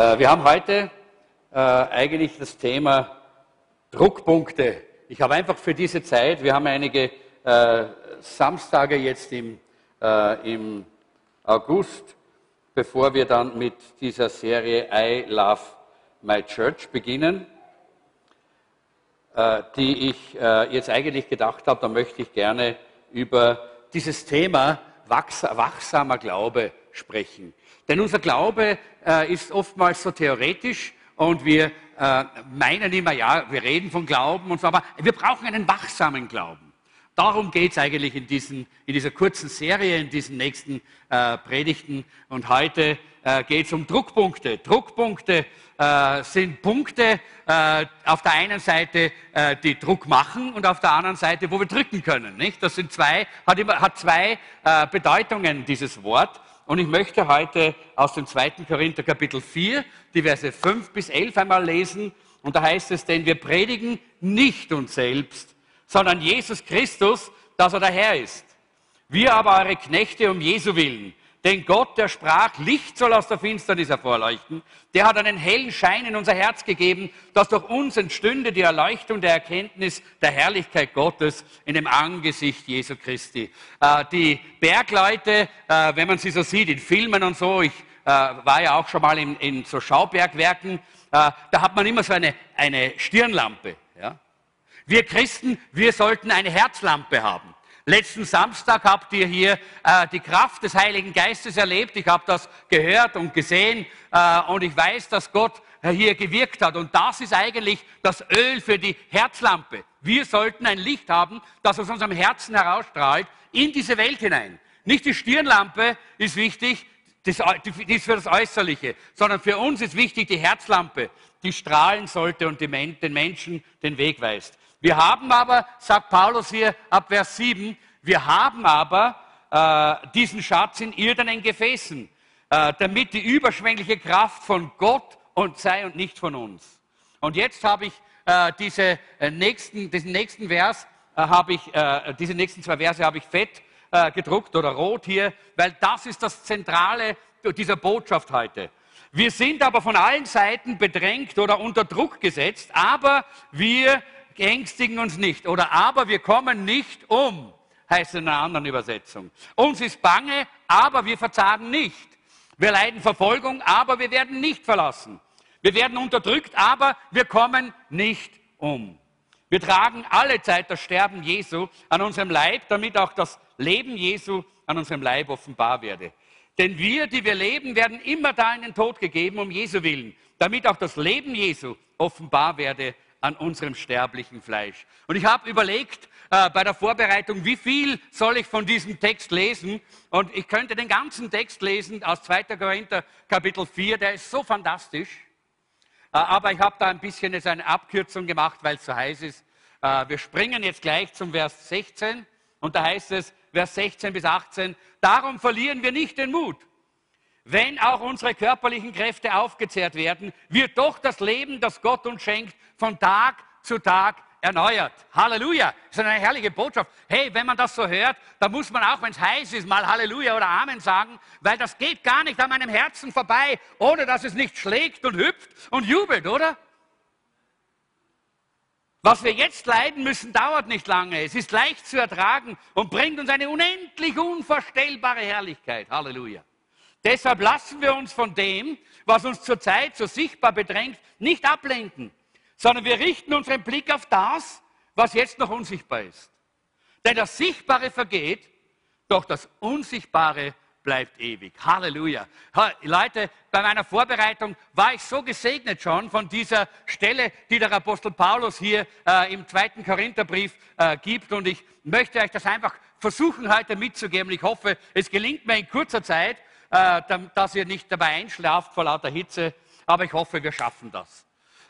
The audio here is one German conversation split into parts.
Äh, wir haben heute äh, eigentlich das Thema Druckpunkte. Ich habe einfach für diese Zeit, wir haben einige äh, Samstage jetzt im, August, bevor wir dann mit dieser Serie I Love My Church beginnen, die ich jetzt eigentlich gedacht habe, da möchte ich gerne über dieses Thema wachsamer Glaube sprechen. Denn unser Glaube äh, ist oftmals so theoretisch und wir äh, meinen immer, ja, wir reden von Glauben und so, aber wir brauchen einen wachsamen Glauben. Darum geht es eigentlich in, diesen, in dieser kurzen Serie, in diesen nächsten äh, Predigten. Und heute äh, geht es um Druckpunkte. Druckpunkte äh, sind Punkte äh, auf der einen Seite, die Druck machen und auf der anderen Seite, wo wir drücken können. Nicht? Das sind zwei, hat, immer, hat zwei Bedeutungen, dieses Wort. Und ich möchte heute aus dem 2. Korinther Kapitel 4, die Verse 5 bis 11 einmal lesen. Und da heißt es, denn wir predigen nicht uns selbst, sondern Jesus Christus, dass er der Herr ist. Wir aber eure Knechte um Jesu willen. Denn Gott, der sprach, Licht soll aus der Finsternis hervorleuchten, der hat einen hellen Schein in unser Herz gegeben, dass durch uns entstünde die Erleuchtung der Erkenntnis der Herrlichkeit Gottes in dem Angesicht Jesu Christi. Äh, die Bergleute, äh, wenn man sie so sieht in Filmen und so, ich äh, war ja auch schon mal in, in so Schaubergwerken, da hat man immer so eine, eine Stirnlampe. Ja? Wir Christen, wir sollten eine Herzlampe haben. Letzten Samstag habt ihr hier äh, die Kraft des Heiligen Geistes erlebt. Ich habe das gehört und gesehen äh, und ich weiß, dass Gott hier gewirkt hat. Und das ist eigentlich das Öl für die Herzlampe. Wir sollten ein Licht haben, das aus unserem Herzen herausstrahlt in diese Welt hinein. Nicht die Stirnlampe ist wichtig, die ist für das Äußerliche, sondern für uns ist wichtig die Herzlampe, die strahlen sollte und den Menschen den Weg weist. Wir haben aber, sagt Paulus hier ab Vers 7, wir haben aber äh, diesen Schatz in irdenen Gefäßen, äh, damit die überschwängliche Kraft von Gott und sei und nicht von uns. Und jetzt habe ich äh, diese, äh, nächsten, diesen nächsten Vers, äh, habe ich, äh, diese nächsten zwei Verse habe ich fett gedruckt oder rot hier, weil das ist das Zentrale dieser Botschaft heute. Wir sind aber von allen Seiten bedrängt oder unter Druck gesetzt, aber wir ängstigen uns nicht. Oder aber wir kommen nicht um, heißt in einer anderen Übersetzung. Uns ist bange, aber wir verzagen nicht. Wir leiden Verfolgung, aber wir werden nicht verlassen. Wir werden unterdrückt, aber wir kommen nicht um. Wir tragen alle Zeit das Sterben Jesu an unserem Leib, damit auch das Leben Jesu an unserem Leib offenbar werde. Denn wir, die wir leben, werden immer da in den Tod gegeben, um Jesu willen, damit auch das Leben Jesu offenbar werde an unserem sterblichen Fleisch. Und ich habe überlegt äh, bei der Vorbereitung, wie viel soll ich von diesem Text lesen? Und ich könnte den ganzen Text lesen aus 2. Korinther Kapitel 4, der ist so fantastisch. Äh, aber ich habe da ein bisschen jetzt eine Abkürzung gemacht, weil es so heiß ist. Äh, wir springen jetzt gleich zum Vers 16 und da heißt es, Vers 16 bis 18, darum verlieren wir nicht den Mut. Wenn auch unsere körperlichen Kräfte aufgezehrt werden, wird doch das Leben, das Gott uns schenkt, von Tag zu Tag erneuert. Halleluja. Das ist eine herrliche Botschaft. Hey, wenn man das so hört, dann muss man auch, wenn es heiß ist, mal Halleluja oder Amen sagen, weil das geht gar nicht an meinem Herzen vorbei, ohne dass es nicht schlägt und hüpft und jubelt, oder? Was wir jetzt leiden müssen, dauert nicht lange. Es ist leicht zu ertragen und bringt uns eine unendlich unvorstellbare Herrlichkeit. Halleluja. Deshalb lassen wir uns von dem, was uns zurzeit so sichtbar bedrängt, nicht ablenken sondern wir richten unseren Blick auf das, was jetzt noch unsichtbar ist. Denn das Sichtbare vergeht, doch das Unsichtbare bleibt ewig. Halleluja. Leute, bei meiner Vorbereitung war ich so gesegnet schon von dieser Stelle, die der Apostel Paulus hier äh, im zweiten Korintherbrief äh, gibt. Und ich möchte euch das einfach versuchen heute mitzugeben. Ich hoffe, es gelingt mir in kurzer Zeit, äh, dass ihr nicht dabei einschlaft vor lauter Hitze. Aber ich hoffe, wir schaffen das.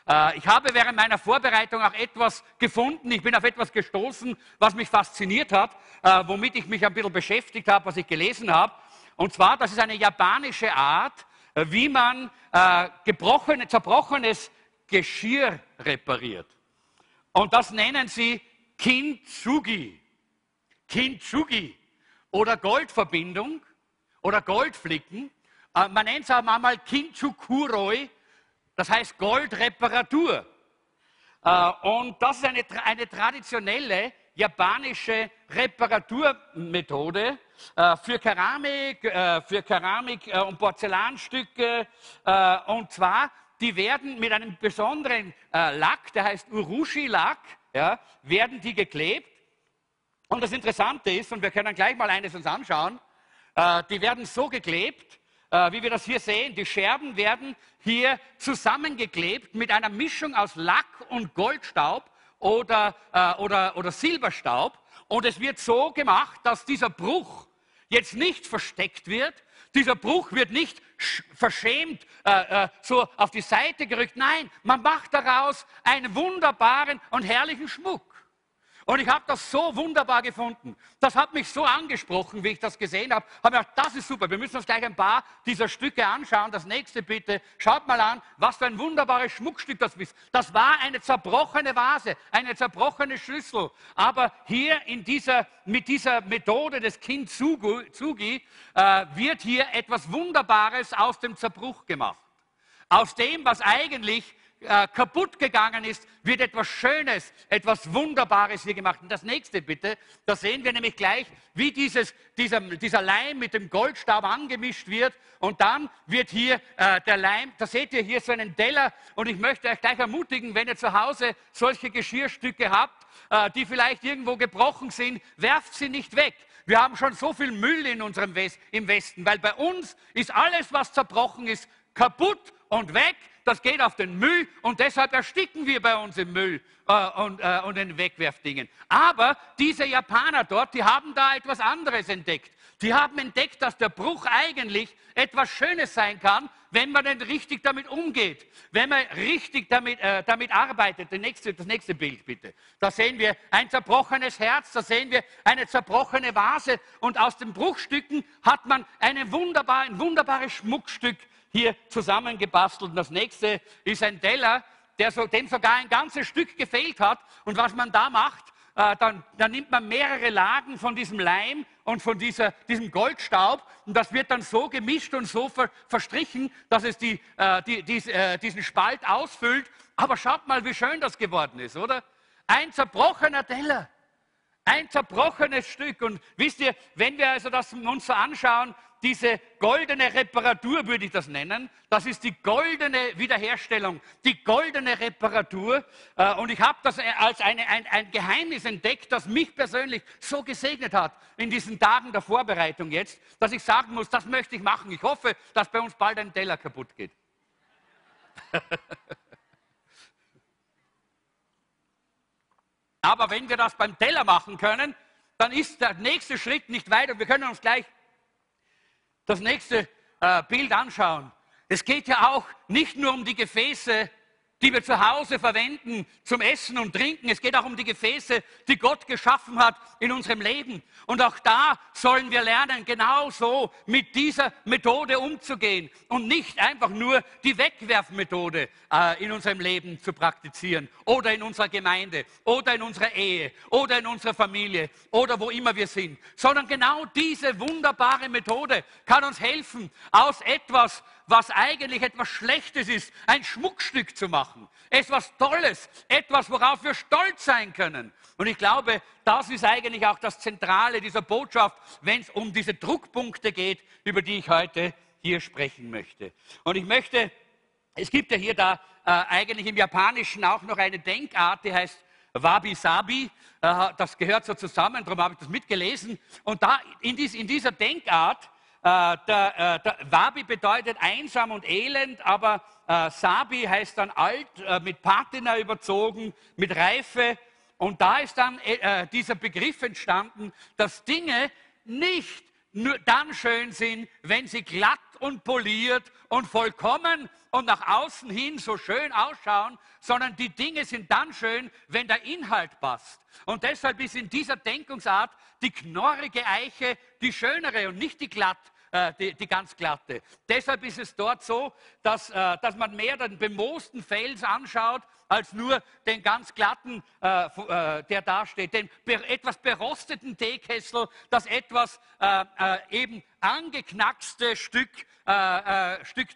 Äh, ich habe während meiner Vorbereitung auch etwas gefunden. Ich bin auf etwas gestoßen, was mich fasziniert hat, äh, womit ich mich ein bisschen beschäftigt habe, was ich gelesen habe. Und zwar, das ist eine japanische Art, äh, wie man gebrochene, zerbrochenes Geschirr repariert. Und das nennen sie Kintsugi. Kintsugi oder Goldverbindung oder Goldflicken. Äh, man nennt es auch manchmal Kinchukuroi, das heißt Goldreparatur. Äh, und das ist eine, eine traditionelle japanische Reparaturmethode äh, für Keramik, für Keramik und Porzellanstücke. Und zwar, die werden mit einem besonderen Lack, der heißt Urushi-Lack, ja, werden die geklebt. Und das Interessante ist, und wir können gleich mal eines uns anschauen, die werden so geklebt, wie wir das hier sehen. Die Scherben werden hier zusammengeklebt mit einer Mischung aus Lack und Goldstaub oder, äh, oder, oder Silberstaub. Und es wird so gemacht, dass dieser Bruch jetzt nicht versteckt wird. Dieser Bruch wird nicht verschämt äh, äh, so auf die Seite gerückt. Nein, man macht daraus einen wunderbaren und herrlichen Schmuck. Und ich habe das so wunderbar gefunden. Das hat mich so angesprochen, wie ich das gesehen habe. Habe gedacht, das ist super. Wir müssen uns gleich ein paar dieser Stücke anschauen. Das nächste bitte. Schaut mal an, was für ein wunderbares Schmuckstück das ist. Das war eine zerbrochene Vase, eine zerbrochene Schlüssel. Aber hier in dieser, mit dieser Methode des Kintsugi äh, wird hier etwas Wunderbares aus dem Zerbruch gemacht. Aus dem, was eigentlich äh, kaputt gegangen ist, wird etwas Schönes, etwas Wunderbares hier gemacht. Und das nächste bitte, da sehen wir nämlich gleich, wie dieses, dieser, dieser Leim mit dem Goldstaub angemischt wird. Und dann wird hier äh, der Leim, da seht ihr hier so einen Teller. Und ich möchte euch gleich ermutigen, wenn ihr zu Hause solche Geschirrstücke habt, äh, die vielleicht irgendwo gebrochen sind, werft sie nicht weg. Wir haben schon so viel Müll in unserem West, im Westen, weil bei uns ist alles, was zerbrochen ist, kaputt und weg das geht auf den Müll und deshalb ersticken wir bei uns im Müll äh, und, äh, und den Wegwerfdingen. Aber diese Japaner dort, die haben da etwas anderes entdeckt. Die haben entdeckt, dass der Bruch eigentlich etwas Schönes sein kann, wenn man denn richtig damit umgeht, wenn man richtig damit, äh, damit arbeitet. Das nächste, das nächste Bild bitte. Da sehen wir ein zerbrochenes Herz, da sehen wir eine zerbrochene Vase und aus den Bruchstücken hat man eine wunderbar, ein wunderbares Schmuckstück hier zusammengebastelt. Und das nächste ist ein Teller, der so, dem sogar ein ganzes Stück gefehlt hat. Und was man da macht, äh, dann, dann, nimmt man mehrere Lagen von diesem Leim und von dieser, diesem Goldstaub und das wird dann so gemischt und so ver, verstrichen, dass es die, äh, die, dies, äh, diesen Spalt ausfüllt. Aber schaut mal, wie schön das geworden ist, oder? Ein zerbrochener Teller. Ein zerbrochenes Stück. Und wisst ihr, wenn wir also das uns so anschauen, diese goldene Reparatur, würde ich das nennen. Das ist die goldene Wiederherstellung, die goldene Reparatur. Äh, und ich habe das als eine, ein, ein Geheimnis entdeckt, das mich persönlich so gesegnet hat in diesen Tagen der Vorbereitung jetzt, dass ich sagen muss, das möchte ich machen. Ich hoffe, dass bei uns bald ein Teller kaputt geht. Aber wenn wir das beim Teller machen können, dann ist der nächste Schritt nicht weiter. Wir können uns gleich das nächste äh, Bild anschauen. Es geht ja auch nicht nur um die Gefäße, die wir zu Hause verwenden zum Essen und Trinken. Es geht auch um die Gefäße, die Gott geschaffen hat in unserem Leben. Und auch da sollen wir lernen, genauso mit dieser Methode umzugehen und nicht einfach nur die Wegwerfmethode äh, in unserem Leben zu praktizieren oder in unserer Gemeinde oder in unserer Ehe oder in unserer Familie oder wo immer wir sind, sondern genau diese wunderbare Methode kann uns helfen, aus etwas, was eigentlich etwas Schlechtes ist, ein Schmuckstück zu machen. Etwas Tolles, etwas, worauf wir stolz sein können. Und ich glaube, das ist eigentlich auch das Zentrale dieser Botschaft, wenn es um diese Druckpunkte geht, über die ich heute hier sprechen möchte. Und ich möchte, es gibt ja hier da äh, eigentlich im Japanischen auch noch eine Denkart, die heißt Wabi-Sabi. Äh, das gehört so zusammen, darum habe ich das mitgelesen. Und da in dieser Denkart äh, der, äh, der Wabi bedeutet einsam und elend, aber äh, Sabi heißt dann alt, äh, mit Patina überzogen, mit Reife. Und da ist dann äh, dieser Begriff entstanden, dass Dinge nicht nur dann schön sind, wenn sie glatt und poliert und vollkommen und nach außen hin so schön ausschauen, sondern die Dinge sind dann schön, wenn der Inhalt passt. Und deshalb ist in dieser Denkungsart die knorrige Eiche die schönere und nicht die glatt, äh, die, die, ganz glatte. Deshalb ist es dort so, dass, äh, dass man mehr den bemoosten Fels anschaut, als nur den ganz glatten, äh, äh der da steht, den etwas berosteten Teekessel, das etwas äh, eben angeknackste Stück, Stück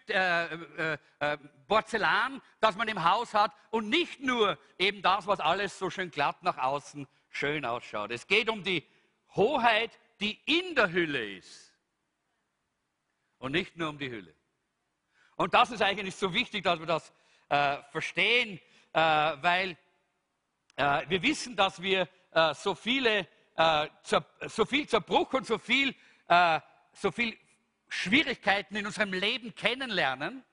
Porzellan, das man im Haus hat und nicht nur eben das, was alles so schön glatt nach außen schön ausschaut. Es geht um die Hoheit, die in der Hülle ist und nicht nur um die Hülle. Und das ist eigentlich so wichtig, dass wir das äh, verstehen, äh, weil äh, wir wissen, dass wir äh, so, viele, äh, so viel Zerbruch und so viel, äh, so viel Schwierigkeiten in unserem Leben kennenlernen,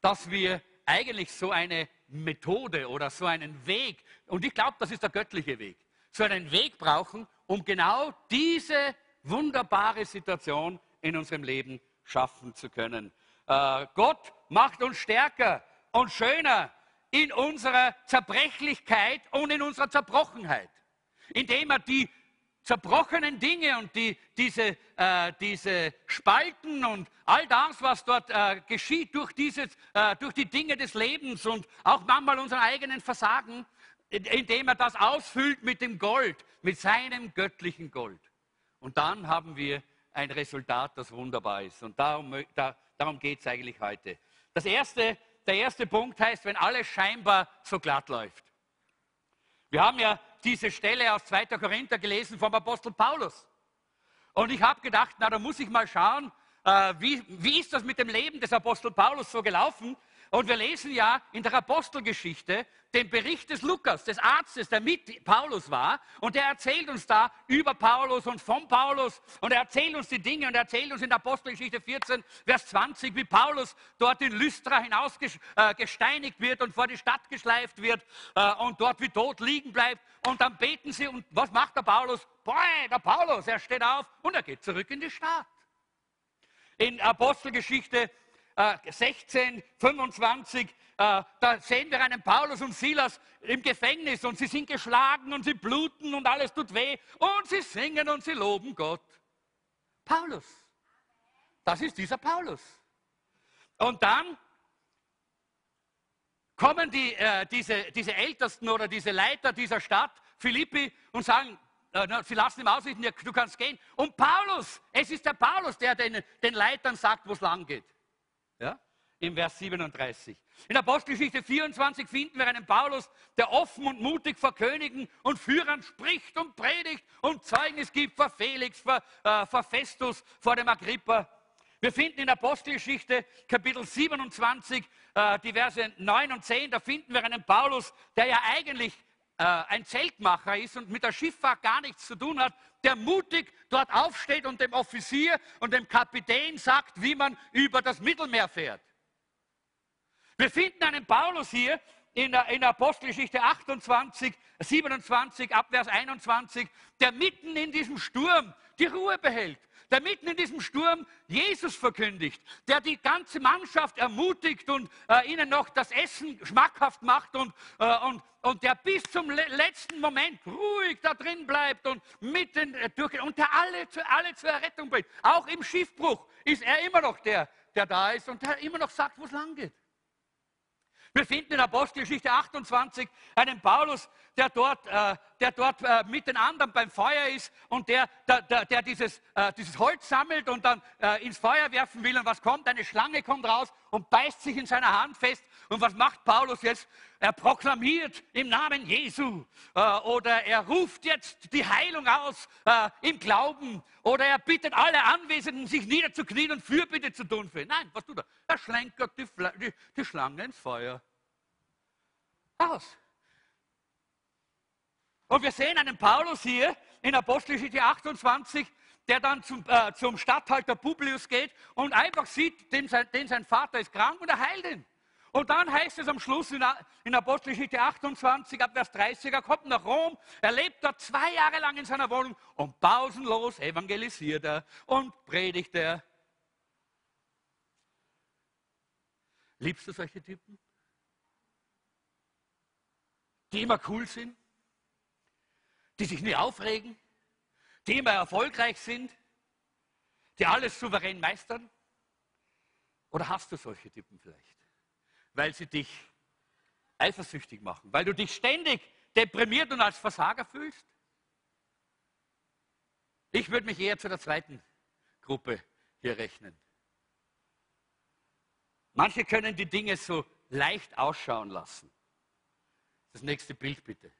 dass wir eigentlich so eine Methode oder so einen Weg, und ich glaube, das ist der göttliche Weg, so einen Weg brauchen, um genau diese wunderbare Situation in unserem Leben schaffen zu können. Äh, Gott macht uns stärker und schöner in unserer Zerbrechlichkeit und in unserer Zerbrochenheit, indem er die zerbrochenen Dinge und die, diese, äh, diese Spalten und all das, was dort äh, geschieht durch, dieses, äh, durch die Dinge des Lebens und auch manchmal unseren eigenen Versagen, indem er das ausfüllt mit dem Gold, mit seinem göttlichen Gold. Und dann haben wir ein Resultat, das wunderbar ist. Und darum, da, darum geht es eigentlich heute. Das erste, der erste Punkt heißt, wenn alles scheinbar so glatt läuft. Wir haben ja diese Stelle aus 2. Korinther gelesen vom Apostel Paulus. Und ich habe gedacht, na, da muss ich mal schauen, äh, wie, wie ist das mit dem Leben des Apostel Paulus so gelaufen? Und wir lesen ja in der Apostelgeschichte den Bericht des Lukas, des Arztes, der mit Paulus war. Und der erzählt uns da über Paulus und von Paulus. Und er erzählt uns die Dinge und er erzählt uns in der Apostelgeschichte 14, Vers 20, wie Paulus dort in Lystra hinaus äh, wird und vor die Stadt geschleift wird äh, und dort wie tot liegen bleibt. Und dann beten sie. Und was macht der Paulus? Boah, der Paulus, er steht auf und er geht zurück in die Stadt. In Apostelgeschichte 16, 25, äh, da sehen wir einen Paulus und Silas im Gefängnis und sie sind geschlagen und sie bluten und alles tut weh und sie singen und sie loben Gott. Paulus. Das ist dieser Paulus. Und dann kommen die, äh, diese, diese Ältesten oder diese Leiter dieser Stadt, Philippi, und sagen, äh, sie lassen ihm ausrichten, du kannst gehen. Und Paulus, es ist der Paulus, der den, den Leitern sagt, wo es lang geht. Im Vers 37. In Apostelgeschichte 24 finden wir einen Paulus, der offen und mutig vor Königen und Führern spricht und predigt und Zeugnis gibt vor Felix, vor, äh, vor Festus, vor dem Agrippa. Wir finden in Apostelgeschichte Kapitel 27, äh, die Verse 9 und 10, da finden wir einen Paulus, der ja eigentlich äh, ein Zeltmacher ist und mit der Schifffahrt gar nichts zu tun hat, der mutig dort aufsteht und dem Offizier und dem Kapitän sagt, wie man über das Mittelmeer fährt. Wir finden einen Paulus hier in der, in Apostelgeschichte 28, 27, Abvers 21, der mitten in diesem Sturm die Ruhe behält der mitten in diesem Sturm Jesus verkündigt, der die ganze Mannschaft ermutigt und äh, ihnen noch das Essen schmackhaft macht und, äh, und, und der bis zum le letzten Moment ruhig da drin bleibt und mitten äh, und der alle, alle zur Errettung bringt. Auch im Schiffbruch ist er immer noch der, der da ist und der immer noch sagt, wo es lang geht. Wir finden in Apostelgeschichte 28 einen Paulus, der dort, äh, der dort äh, mit den anderen beim Feuer ist und der, der, der, der dieses, äh, dieses Holz sammelt und dann äh, ins Feuer werfen will. Und was kommt? Eine Schlange kommt raus und beißt sich in seiner Hand fest. Und was macht Paulus jetzt? Er proklamiert im Namen Jesu äh, oder er ruft jetzt die Heilung aus äh, im Glauben oder er bittet alle Anwesenden, sich niederzuknien und Fürbitte zu tun für ihn. Nein, was tut er? Er schlenkert die, die, die Schlange ins Feuer. Aus. Und wir sehen einen Paulus hier in Apostelgeschichte 28, der dann zum, äh, zum Statthalter Publius geht und einfach sieht, dem sein, den sein Vater ist krank und er heilt ihn. Und dann heißt es am Schluss in, in Apostelgeschichte 28, ab Vers 30, er kommt nach Rom, er lebt dort zwei Jahre lang in seiner Wohnung und pausenlos evangelisiert er und predigt er. Liebst du solche Typen? Die immer cool sind? Die sich nie aufregen? Die immer erfolgreich sind? Die alles souverän meistern? Oder hast du solche Typen vielleicht? weil sie dich eifersüchtig machen, weil du dich ständig deprimiert und als Versager fühlst? Ich würde mich eher zu der zweiten Gruppe hier rechnen. Manche können die Dinge so leicht ausschauen lassen. Das nächste Bild bitte.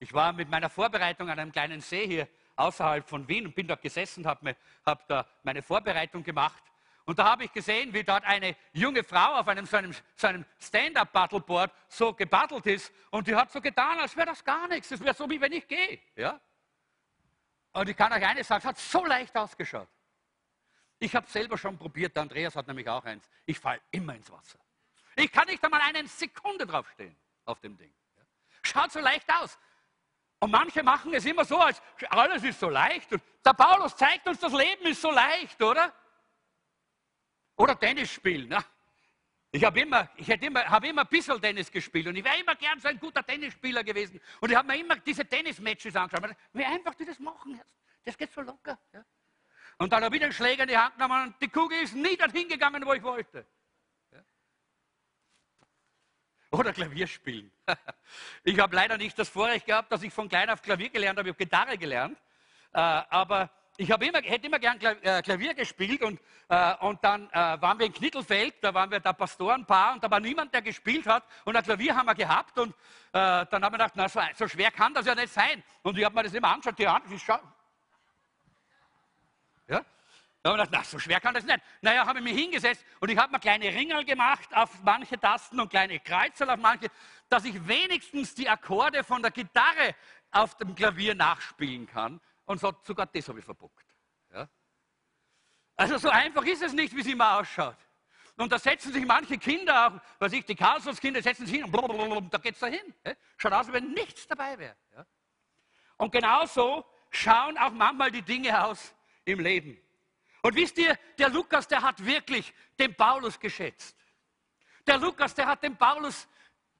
Ich war mit meiner Vorbereitung an einem kleinen See hier außerhalb von Wien und bin dort gesessen, habe hab da meine Vorbereitung gemacht. Und da habe ich gesehen, wie dort eine junge Frau auf einem, so einem, so einem Stand-up-Battleboard so gebattelt ist. Und die hat so getan, als wäre das gar nichts. Das wäre so, wie wenn ich gehe. Ja? Und ich kann euch eines sagen, es hat so leicht ausgeschaut. Ich habe selber schon probiert, der Andreas hat nämlich auch eins. Ich falle immer ins Wasser. Ich kann nicht einmal eine Sekunde draufstehen auf dem Ding. Schaut so leicht aus. Und manche machen es immer so, als alles ist so leicht. Und der Paulus zeigt uns, das Leben ist so leicht, oder? Oder Tennis spielen. Ne? Ich habe immer, immer, hab immer ein bisschen Tennis gespielt und ich wäre immer gern so ein guter Tennisspieler gewesen. Und ich habe mir immer diese Tennismatches angeschaut. Wie einfach die das machen. Das geht so locker. Ja? Und dann habe ich den Schläger in die Hand genommen und die Kugel ist nie dorthin gegangen, wo ich wollte. Ja? Oder Klavier spielen. Ich habe leider nicht das Vorrecht gehabt, dass ich von klein auf Klavier gelernt habe. Ich habe Gitarre gelernt. Äh, aber ich immer, hätte immer gern äh, Klavier gespielt und, äh, und dann waren wir in Knittelfeld, da waren wir da Pastorenpaar und da war niemand, der gespielt hat und ein Klavier haben wir gehabt und dann haben wir gedacht, na, so, schwer kann das ja nicht sein. Und ich habe mir das immer angeschaut, die Hand, ich schau, ja? Da habe ich gedacht, na, so schwer kann das nicht. Naja, habe ich mich hingesetzt und ich habe mir kleine Ringel gemacht auf manche Tasten und kleine Kreuzel auf manche, dass ich wenigstens die Akkorde von der Gitarre auf dem Klavier nachspielen kann. Und so, sogar das habe ich verbockt. Ja? Also so einfach ist es nicht, wie es immer ausschaut. Und da setzen sich manche Kinder, auch, was ich, die Karlsruhe-Kinder setzen sich hin und blablabla, da geht es dahin. Ja? Schaut aus, als wenn nichts dabei wäre. Ja? Und genauso schauen auch manchmal die Dinge aus im Leben. Und wisst ihr, der Lukas, der hat wirklich den Paulus geschätzt. Der Lukas, der hat den Paulus,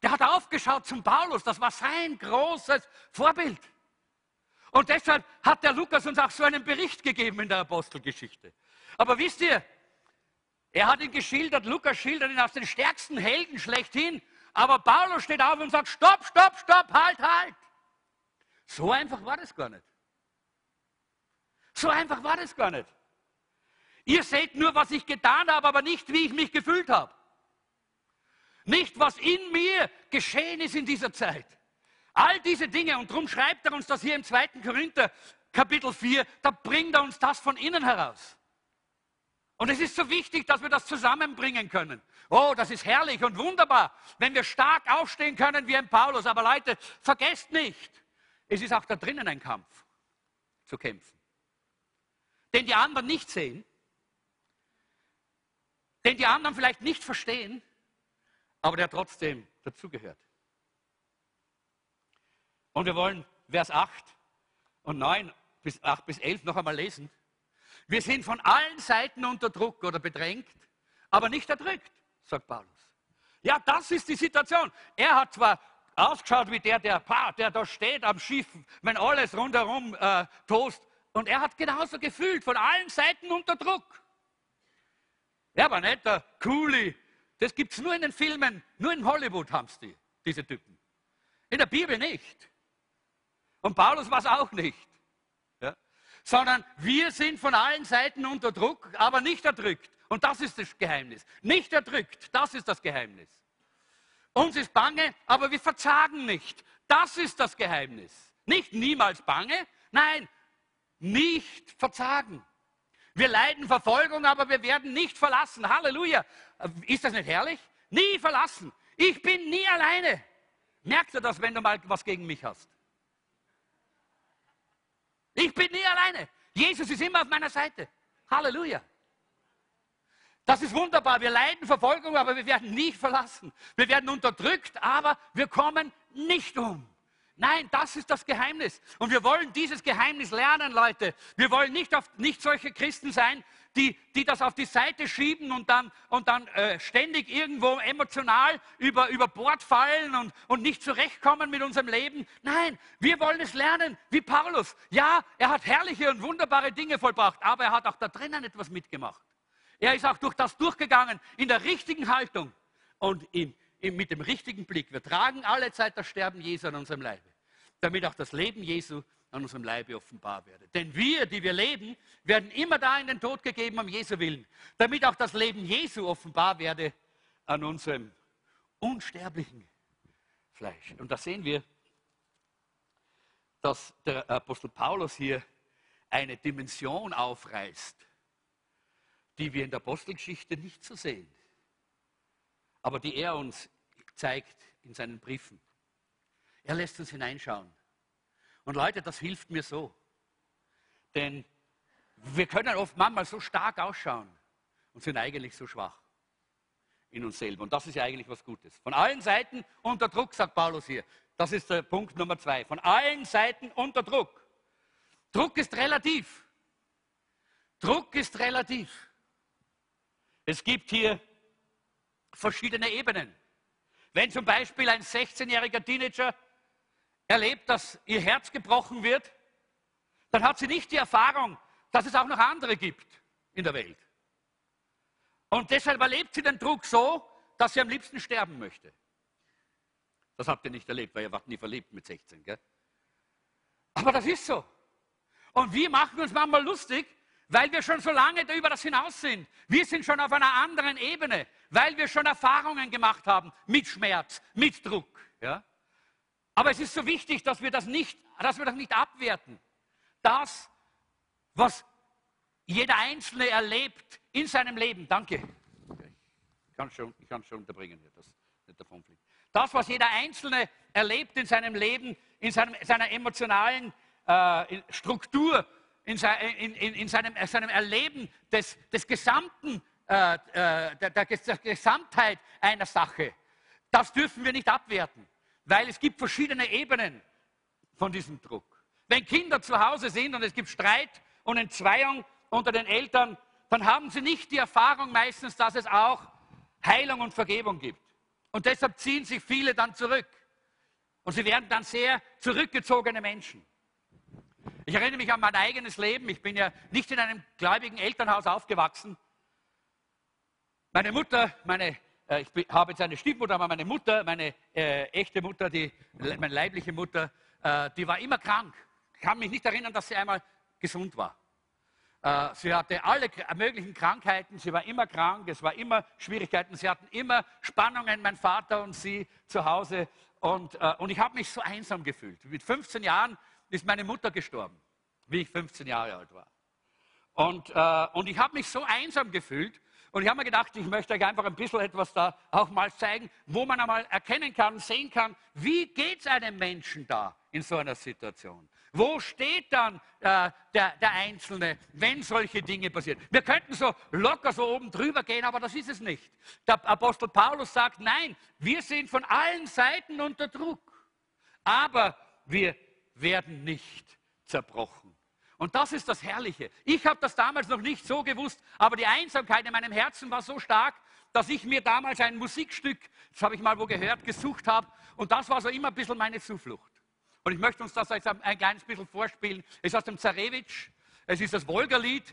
der hat aufgeschaut zum Paulus. Das war sein großes Vorbild. Und deshalb hat der Lukas uns auch so einen Bericht gegeben in der Apostelgeschichte. Aber wisst ihr, er hat ihn geschildert, Lukas schildert ihn als den stärksten Helden schlechthin. Aber Paulus steht auf und sagt, stopp, stopp, stopp, halt, halt. So einfach war das gar nicht. So einfach war das gar nicht. Ihr seht nur, was ich getan habe, aber nicht, wie ich mich gefühlt habe. Nicht, was in mir geschehen ist in dieser Zeit. All diese Dinge, und darum schreibt er uns das hier im 2. Korinther Kapitel 4, da bringt er uns das von innen heraus. Und es ist so wichtig, dass wir das zusammenbringen können. Oh, das ist herrlich und wunderbar, wenn wir stark aufstehen können wie ein Paulus. Aber Leute, vergesst nicht, es ist auch da drinnen ein Kampf zu kämpfen. Den die anderen nicht sehen, den die anderen vielleicht nicht verstehen, aber der trotzdem dazugehört. Und wir wollen Vers 8 und 9 bis 8 bis 11 noch einmal lesen. Wir sind von allen Seiten unter Druck oder bedrängt, aber nicht erdrückt, sagt Paulus. Ja, das ist die Situation. Er hat zwar ausgeschaut wie der, der, der da steht am Schiff, wenn alles rundherum äh, tost. Und er hat genauso gefühlt, von allen Seiten unter Druck. Ja, aber nicht der Cooley. Das gibt es nur in den Filmen, nur in Hollywood haben es die, diese Typen. In der Bibel nicht. Und Paulus war es auch nicht. Ja? Sondern wir sind von allen Seiten unter Druck, aber nicht erdrückt. Und das ist das Geheimnis. Nicht erdrückt, das ist das Geheimnis. Uns ist bange, aber wir verzagen nicht. Das ist das Geheimnis. Nicht niemals bange, nein, nicht verzagen. Wir leiden Verfolgung, aber wir werden nicht verlassen. Halleluja. Ist das nicht herrlich? Nie verlassen. Ich bin nie alleine. Merkst du das, wenn du mal was gegen mich hast? Ich bin nie alleine. Jesus ist immer auf meiner Seite. Halleluja. Das ist wunderbar. Wir leiden Verfolgung, aber wir werden nicht verlassen. Wir werden unterdrückt, aber wir kommen nicht um. Nein, das ist das Geheimnis. Und wir wollen dieses Geheimnis lernen, Leute. Wir wollen nicht, auf, nicht solche Christen sein, die, die das auf die Seite schieben und dann, und dann äh, ständig irgendwo emotional über, über Bord fallen und, und nicht zurechtkommen mit unserem Leben. Nein, wir wollen es lernen, wie Paulus. Ja, er hat herrliche und wunderbare Dinge vollbracht, aber er hat auch da drinnen etwas mitgemacht. Er ist auch durch das durchgegangen, in der richtigen Haltung und in, mit dem richtigen Blick. Wir tragen alle Zeit das Sterben Jesu an unserem Leibe damit auch das Leben Jesu an unserem Leibe offenbar werde. Denn wir, die wir leben, werden immer da in den Tod gegeben um Jesu willen, damit auch das Leben Jesu offenbar werde an unserem unsterblichen Fleisch. Und da sehen wir, dass der Apostel Paulus hier eine Dimension aufreißt, die wir in der Apostelgeschichte nicht so sehen, aber die er uns zeigt in seinen Briefen. Er lässt uns hineinschauen. Und Leute, das hilft mir so. Denn wir können oft manchmal so stark ausschauen und sind eigentlich so schwach in uns selber. Und das ist ja eigentlich was Gutes. Von allen Seiten unter Druck, sagt Paulus hier. Das ist der Punkt Nummer zwei. Von allen Seiten unter Druck. Druck ist relativ. Druck ist relativ. Es gibt hier verschiedene Ebenen. Wenn zum Beispiel ein 16-jähriger Teenager erlebt, dass ihr Herz gebrochen wird, dann hat sie nicht die Erfahrung, dass es auch noch andere gibt in der Welt. Und deshalb erlebt sie den Druck so, dass sie am liebsten sterben möchte. Das habt ihr nicht erlebt, weil ihr wart nie verliebt mit 16. Gell? Aber das ist so. Und wir machen uns manchmal lustig, weil wir schon so lange über das hinaus sind. Wir sind schon auf einer anderen Ebene, weil wir schon Erfahrungen gemacht haben mit Schmerz, mit Druck. Ja? Aber es ist so wichtig, dass wir das nicht, dass wir das nicht abwerten. Das, was jeder Einzelne erlebt in seinem Leben. Danke. Ich kann schon, ich kann schon unterbringen, hier, das nicht davon fliegt. Das, was jeder Einzelne erlebt in seinem Leben, in seinem, seiner emotionalen äh, Struktur, in, in, in, in seinem, seinem, Erleben des, des gesamten, äh, äh der, der, der Gesamtheit einer Sache, das dürfen wir nicht abwerten weil es gibt verschiedene Ebenen von diesem Druck. Wenn Kinder zu Hause sind und es gibt Streit und Entzweiung unter den Eltern, dann haben sie nicht die Erfahrung meistens, dass es auch Heilung und Vergebung gibt. Und deshalb ziehen sich viele dann zurück. Und sie werden dann sehr zurückgezogene Menschen. Ich erinnere mich an mein eigenes Leben. Ich bin ja nicht in einem gläubigen Elternhaus aufgewachsen. Meine Mutter, meine äh, ich habe jetzt eine Stiefmutter, aber meine Mutter, meine äh, echte Mutter, die, meine leibliche Mutter, äh, die war immer krank. Ich kann mich nicht erinnern, dass sie einmal gesund war. Äh, sie hatte alle möglichen Krankheiten, sie war immer krank, es war immer Schwierigkeiten, sie hatten immer Spannungen, mein Vater und sie zu Hause. Und, äh, und ich habe mich so einsam gefühlt. Mit 15 Jahren ist meine Mutter gestorben, wie ich 15 Jahre alt war. Und, äh, und ich habe mich so einsam gefühlt, und ich habe mir gedacht, ich möchte euch einfach ein bisschen etwas da auch mal zeigen, wo man einmal erkennen kann, sehen kann, wie geht es einem Menschen da in so einer Situation? Wo steht dann äh, der, der Einzelne, wenn solche Dinge passieren? Wir könnten so locker so oben drüber gehen, aber das ist es nicht. Der Apostel Paulus sagt, nein, wir sind von allen Seiten unter Druck, aber wir werden nicht zerbrochen. Und das ist das Herrliche. Ich habe das damals noch nicht so gewusst, aber die Einsamkeit in meinem Herzen war so stark, dass ich mir damals ein Musikstück, das habe ich mal wo gehört, gesucht habe. Und das war so immer ein bisschen meine Zuflucht. Und ich möchte uns das jetzt ein kleines bisschen vorspielen. Es ist aus dem Zarewitsch. Es ist das Wolgerlied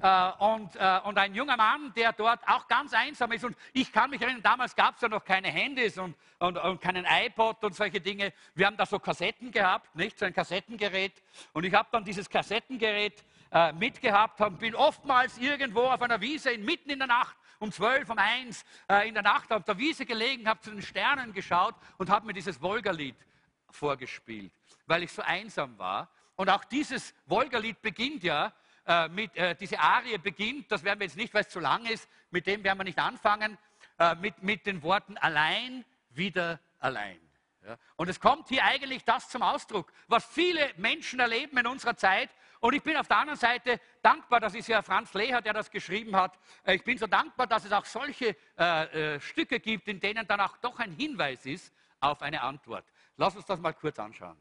äh, und, äh, und ein junger Mann, der dort auch ganz einsam ist. Und ich kann mich erinnern, damals gab es ja noch keine Handys und, und, und keinen iPod und solche Dinge. Wir haben da so Kassetten gehabt, nicht? So ein Kassettengerät. Und ich habe dann dieses Kassettengerät äh, mitgehabt und bin oftmals irgendwo auf einer Wiese mitten in der Nacht um zwölf, um eins äh, in der Nacht auf der Wiese gelegen, habe zu den Sternen geschaut und habe mir dieses Wolgerlied vorgespielt, weil ich so einsam war. Und auch dieses Wolgerlied beginnt ja äh, mit, äh, diese Arie beginnt, das werden wir jetzt nicht, weil es zu lang ist, mit dem werden wir nicht anfangen, äh, mit, mit den Worten allein, wieder allein. Ja? Und es kommt hier eigentlich das zum Ausdruck, was viele Menschen erleben in unserer Zeit. Und ich bin auf der anderen Seite dankbar, das ist ja Franz Leher, der das geschrieben hat. Äh, ich bin so dankbar, dass es auch solche äh, äh, Stücke gibt, in denen dann auch doch ein Hinweis ist auf eine Antwort. Lass uns das mal kurz anschauen.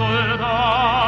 Ein Soldat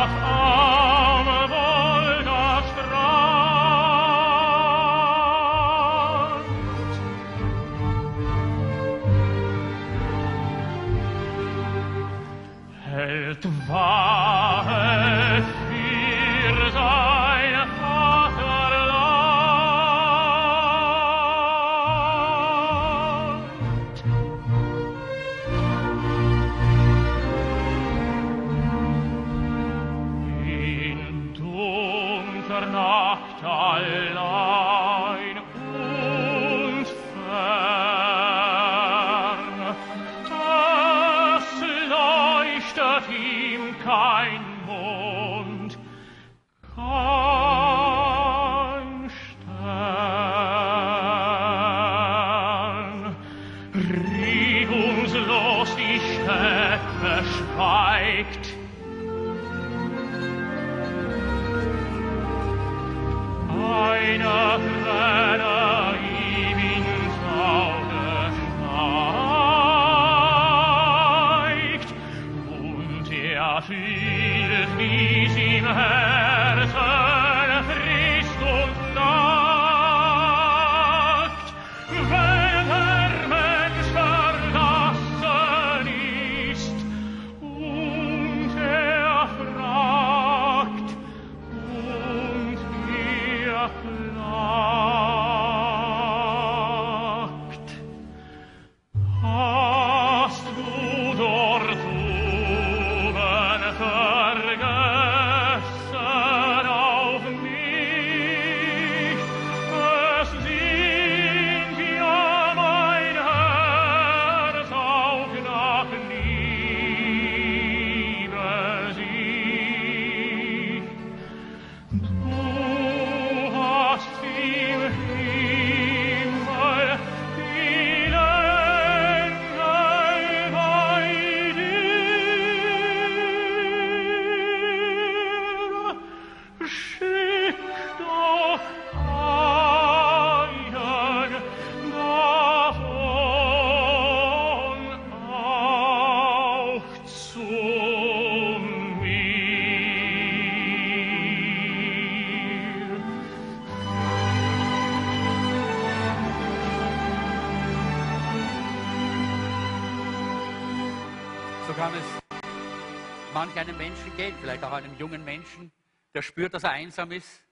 manch einem Menschen gehen, vielleicht auch einem jungen Menschen, der spürt, dass er einsam ist.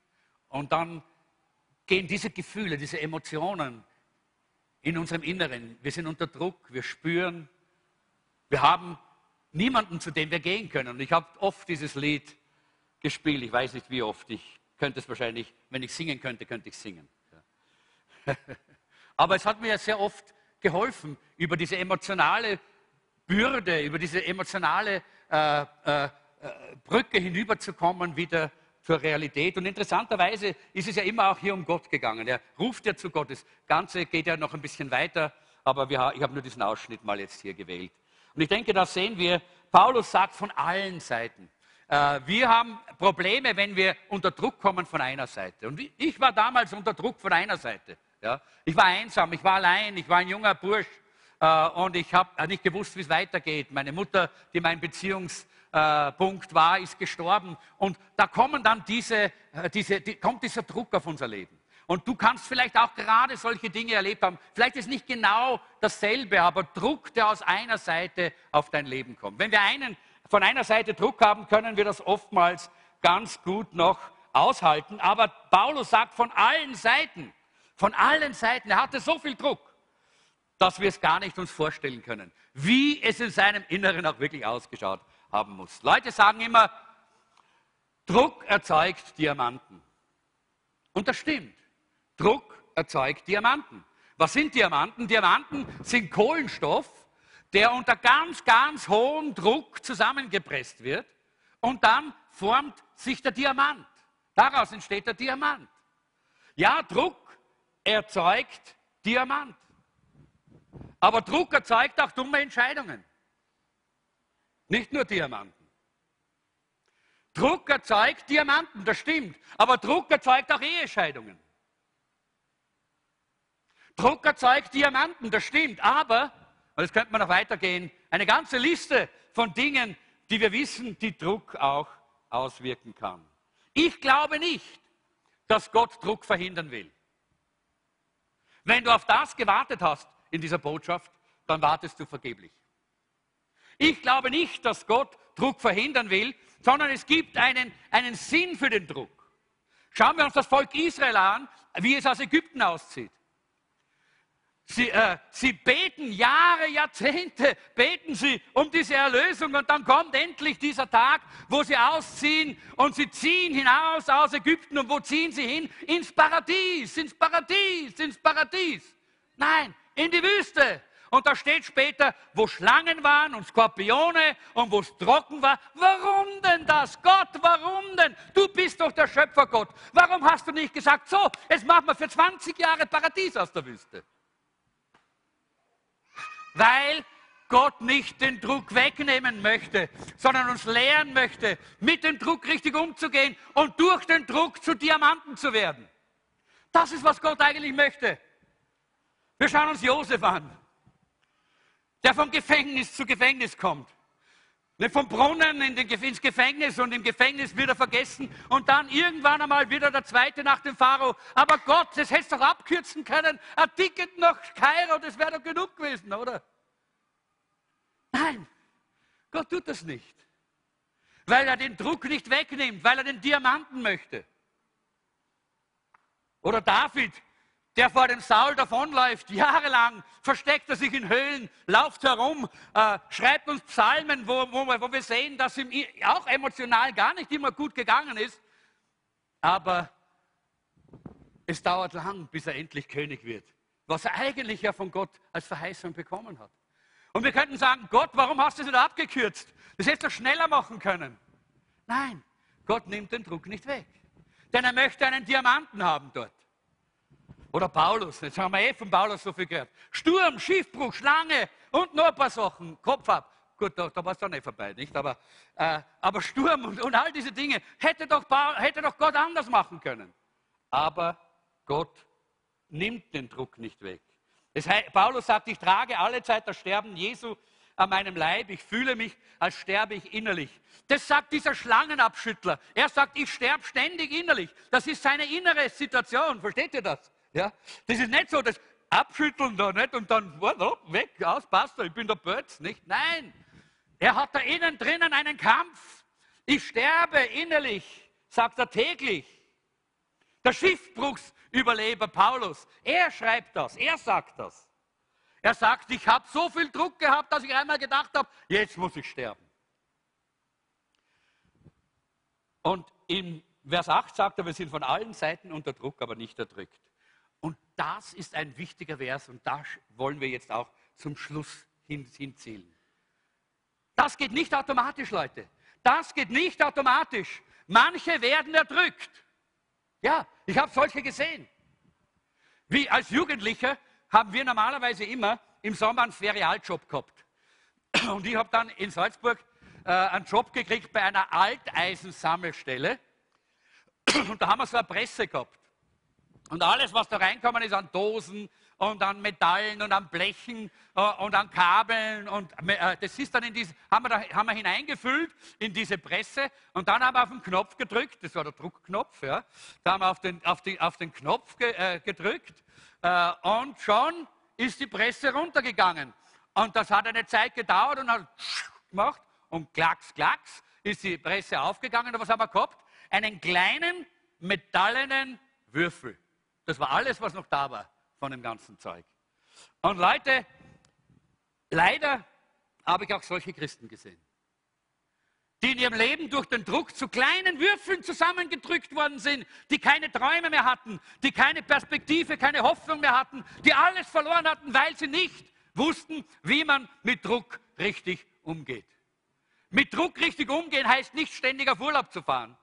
Und dann gehen diese Gefühle, diese Emotionen in unserem Inneren. Wir sind unter Druck, wir spüren, wir haben niemanden, zu dem wir gehen können. Und ich habe oft dieses Lied gespielt, ich weiß nicht wie oft, ich könnte es wahrscheinlich, wenn ich singen könnte, könnte ich singen. Aber es hat mir sehr oft geholfen, über diese emotionale Bürde, über diese emotionale äh, äh, äh, Brücke hinüberzukommen, wieder zur Realität. Und interessanterweise ist es ja immer auch hier um Gott gegangen. Er ruft ja zu Gott. Das Ganze geht ja noch ein bisschen weiter, aber wir, ich habe nur diesen Ausschnitt mal jetzt hier gewählt. Und ich denke, da sehen wir, Paulus sagt von allen Seiten. Äh, wir haben Probleme, wenn wir unter Druck kommen von einer Seite. Und ich war damals unter Druck von einer Seite. Ja? Ich war einsam, ich war allein, ich war ein junger Bursch und ich habe nicht gewusst, wie es weitergeht. Meine Mutter, die mein Beziehungspunkt war, ist gestorben. Und da kommen dann diese, äh, diese, die, kommt dieser Druck auf unser Leben. Und du kannst vielleicht auch gerade solche Dinge erlebt haben. Vielleicht ist nicht genau dasselbe, aber Druck, der aus einer Seite auf dein Leben kommt. Wenn wir einen, von einer Seite Druck haben, können wir das oftmals ganz gut noch aushalten. Aber Paulus sagt von allen Seiten, von allen Seiten, er hatte so viel Druck, dass wir es gar nicht uns vorstellen können, wie es in seinem Inneren auch wirklich ausgeschaut haben muss. Leute sagen immer, Druck erzeugt Diamanten. Und das stimmt. Druck erzeugt Diamanten. Was sind Diamanten? Diamanten sind Kohlenstoff, der unter ganz, ganz hohem Druck zusammengepresst wird und dann formt sich der Diamant. Daraus entsteht der Diamant. Ja, Druck erzeugt Diamant. Aber Druck erzeugt auch dumme Entscheidungen. Nicht nur Diamanten. Druck erzeugt Diamanten, das stimmt. Aber Druck erzeugt auch Ehescheidungen. Druck erzeugt Diamanten, das stimmt. Aber, und jetzt könnte man noch weitergehen, eine ganze Liste von Dingen, die wir wissen, die Druck auch auswirken kann. Ich glaube nicht, dass Gott Druck verhindern will. Wenn du auf das gewartet hast in dieser Botschaft, dann wartest du vergeblich. Ich glaube nicht, dass Gott Druck verhindern will, sondern es gibt einen, einen Sinn für den Druck. Schauen wir uns das Volk Israel an, wie es aus Ägypten auszieht. Sie, äh, sie beten Jahre, Jahrzehnte, beten sie um diese Erlösung und dann kommt endlich dieser Tag, wo sie ausziehen und sie ziehen hinaus aus Ägypten und wo ziehen sie hin? Ins Paradies, ins Paradies, ins Paradies. Nein, in die Wüste. Und da steht später, wo Schlangen waren und Skorpione und wo es trocken war. Warum denn das? Gott, warum denn? Du bist doch der Schöpfergott. Warum hast du nicht gesagt, so, jetzt machen wir für 20 Jahre Paradies aus der Wüste? weil Gott nicht den Druck wegnehmen möchte, sondern uns lehren möchte, mit dem Druck richtig umzugehen und durch den Druck zu Diamanten zu werden. Das ist, was Gott eigentlich möchte. Wir schauen uns Josef an, der vom Gefängnis zu Gefängnis kommt. Nicht vom Brunnen in den, ins Gefängnis und im Gefängnis wird er vergessen und dann irgendwann einmal wieder der Zweite nach dem Pharao. Aber Gott, das hättest du doch abkürzen können. Ein Ticket nach Kairo, das wäre doch genug gewesen, oder? Nein, Gott tut das nicht. Weil er den Druck nicht wegnimmt, weil er den Diamanten möchte. Oder David, der vor dem Saul davonläuft, jahrelang versteckt er sich in Höhlen, lauft herum, äh, schreibt uns Psalmen, wo, wo, wo wir sehen, dass ihm auch emotional gar nicht immer gut gegangen ist. Aber es dauert lang, bis er endlich König wird, was er eigentlich ja von Gott als Verheißung bekommen hat. Und wir könnten sagen, Gott, warum hast du es nicht abgekürzt? Das hättest du schneller machen können. Nein, Gott nimmt den Druck nicht weg. Denn er möchte einen Diamanten haben dort. Oder Paulus, jetzt haben wir eh von Paulus so viel gehört. Sturm, Schiffbruch, Schlange und noch ein paar Sachen, Kopf ab. Gut, da, da war es dann nicht vorbei, nicht? Aber, äh, aber Sturm und, und, all diese Dinge hätte doch, hätte doch Gott anders machen können. Aber Gott nimmt den Druck nicht weg. Heißt, Paulus sagt, ich trage alle Zeit das Sterben Jesu an meinem Leib. Ich fühle mich, als sterbe ich innerlich. Das sagt dieser Schlangenabschüttler. Er sagt, ich sterbe ständig innerlich. Das ist seine innere Situation. Versteht ihr das? Ja? Das ist nicht so, das Abschütteln da nicht und dann weg, aus, passt, ich bin der Bötz, nicht? Nein, er hat da innen drinnen einen Kampf. Ich sterbe innerlich, sagt er täglich. Der Schiffbruchsüberleber Paulus, er schreibt das, er sagt das. Er sagt, ich habe so viel Druck gehabt, dass ich einmal gedacht habe, jetzt muss ich sterben. Und in Vers 8 sagt er, wir sind von allen Seiten unter Druck, aber nicht erdrückt. Das ist ein wichtiger Vers und da wollen wir jetzt auch zum Schluss hinzielen. Das geht nicht automatisch, Leute. Das geht nicht automatisch. Manche werden erdrückt. Ja, ich habe solche gesehen. Wie als Jugendlicher haben wir normalerweise immer im Sommer einen Ferialjob gehabt. Und ich habe dann in Salzburg äh, einen Job gekriegt bei einer Alteisensammelstelle. Und da haben wir so eine Presse gehabt. Und alles, was da reinkommen ist an Dosen und an Metallen und an Blechen äh, und an Kabeln und äh, das ist dann in diese, haben wir, da, haben wir hineingefüllt in diese Presse und dann haben wir auf den Knopf gedrückt, das war der Druckknopf, ja. Da haben wir auf den, auf die, auf den Knopf äh, gedrückt und schon ist die Presse runtergegangen. Und das hat eine Zeit gedauert und hat gemacht und klacks, klacks ist die Presse aufgegangen. Und was haben wir gehabt? Einen kleinen metallenen Würfel. Das war alles, was noch da war von dem ganzen Zeug. Und Leute, leider habe ich auch solche Christen gesehen, die in ihrem Leben durch den Druck zu kleinen Würfeln zusammengedrückt worden sind, die keine Träume mehr hatten, die keine Perspektive, keine Hoffnung mehr hatten, die alles verloren hatten, weil sie nicht wussten, wie man mit Druck richtig umgeht. Mit Druck richtig umgehen heißt nicht ständig auf Urlaub zu fahren.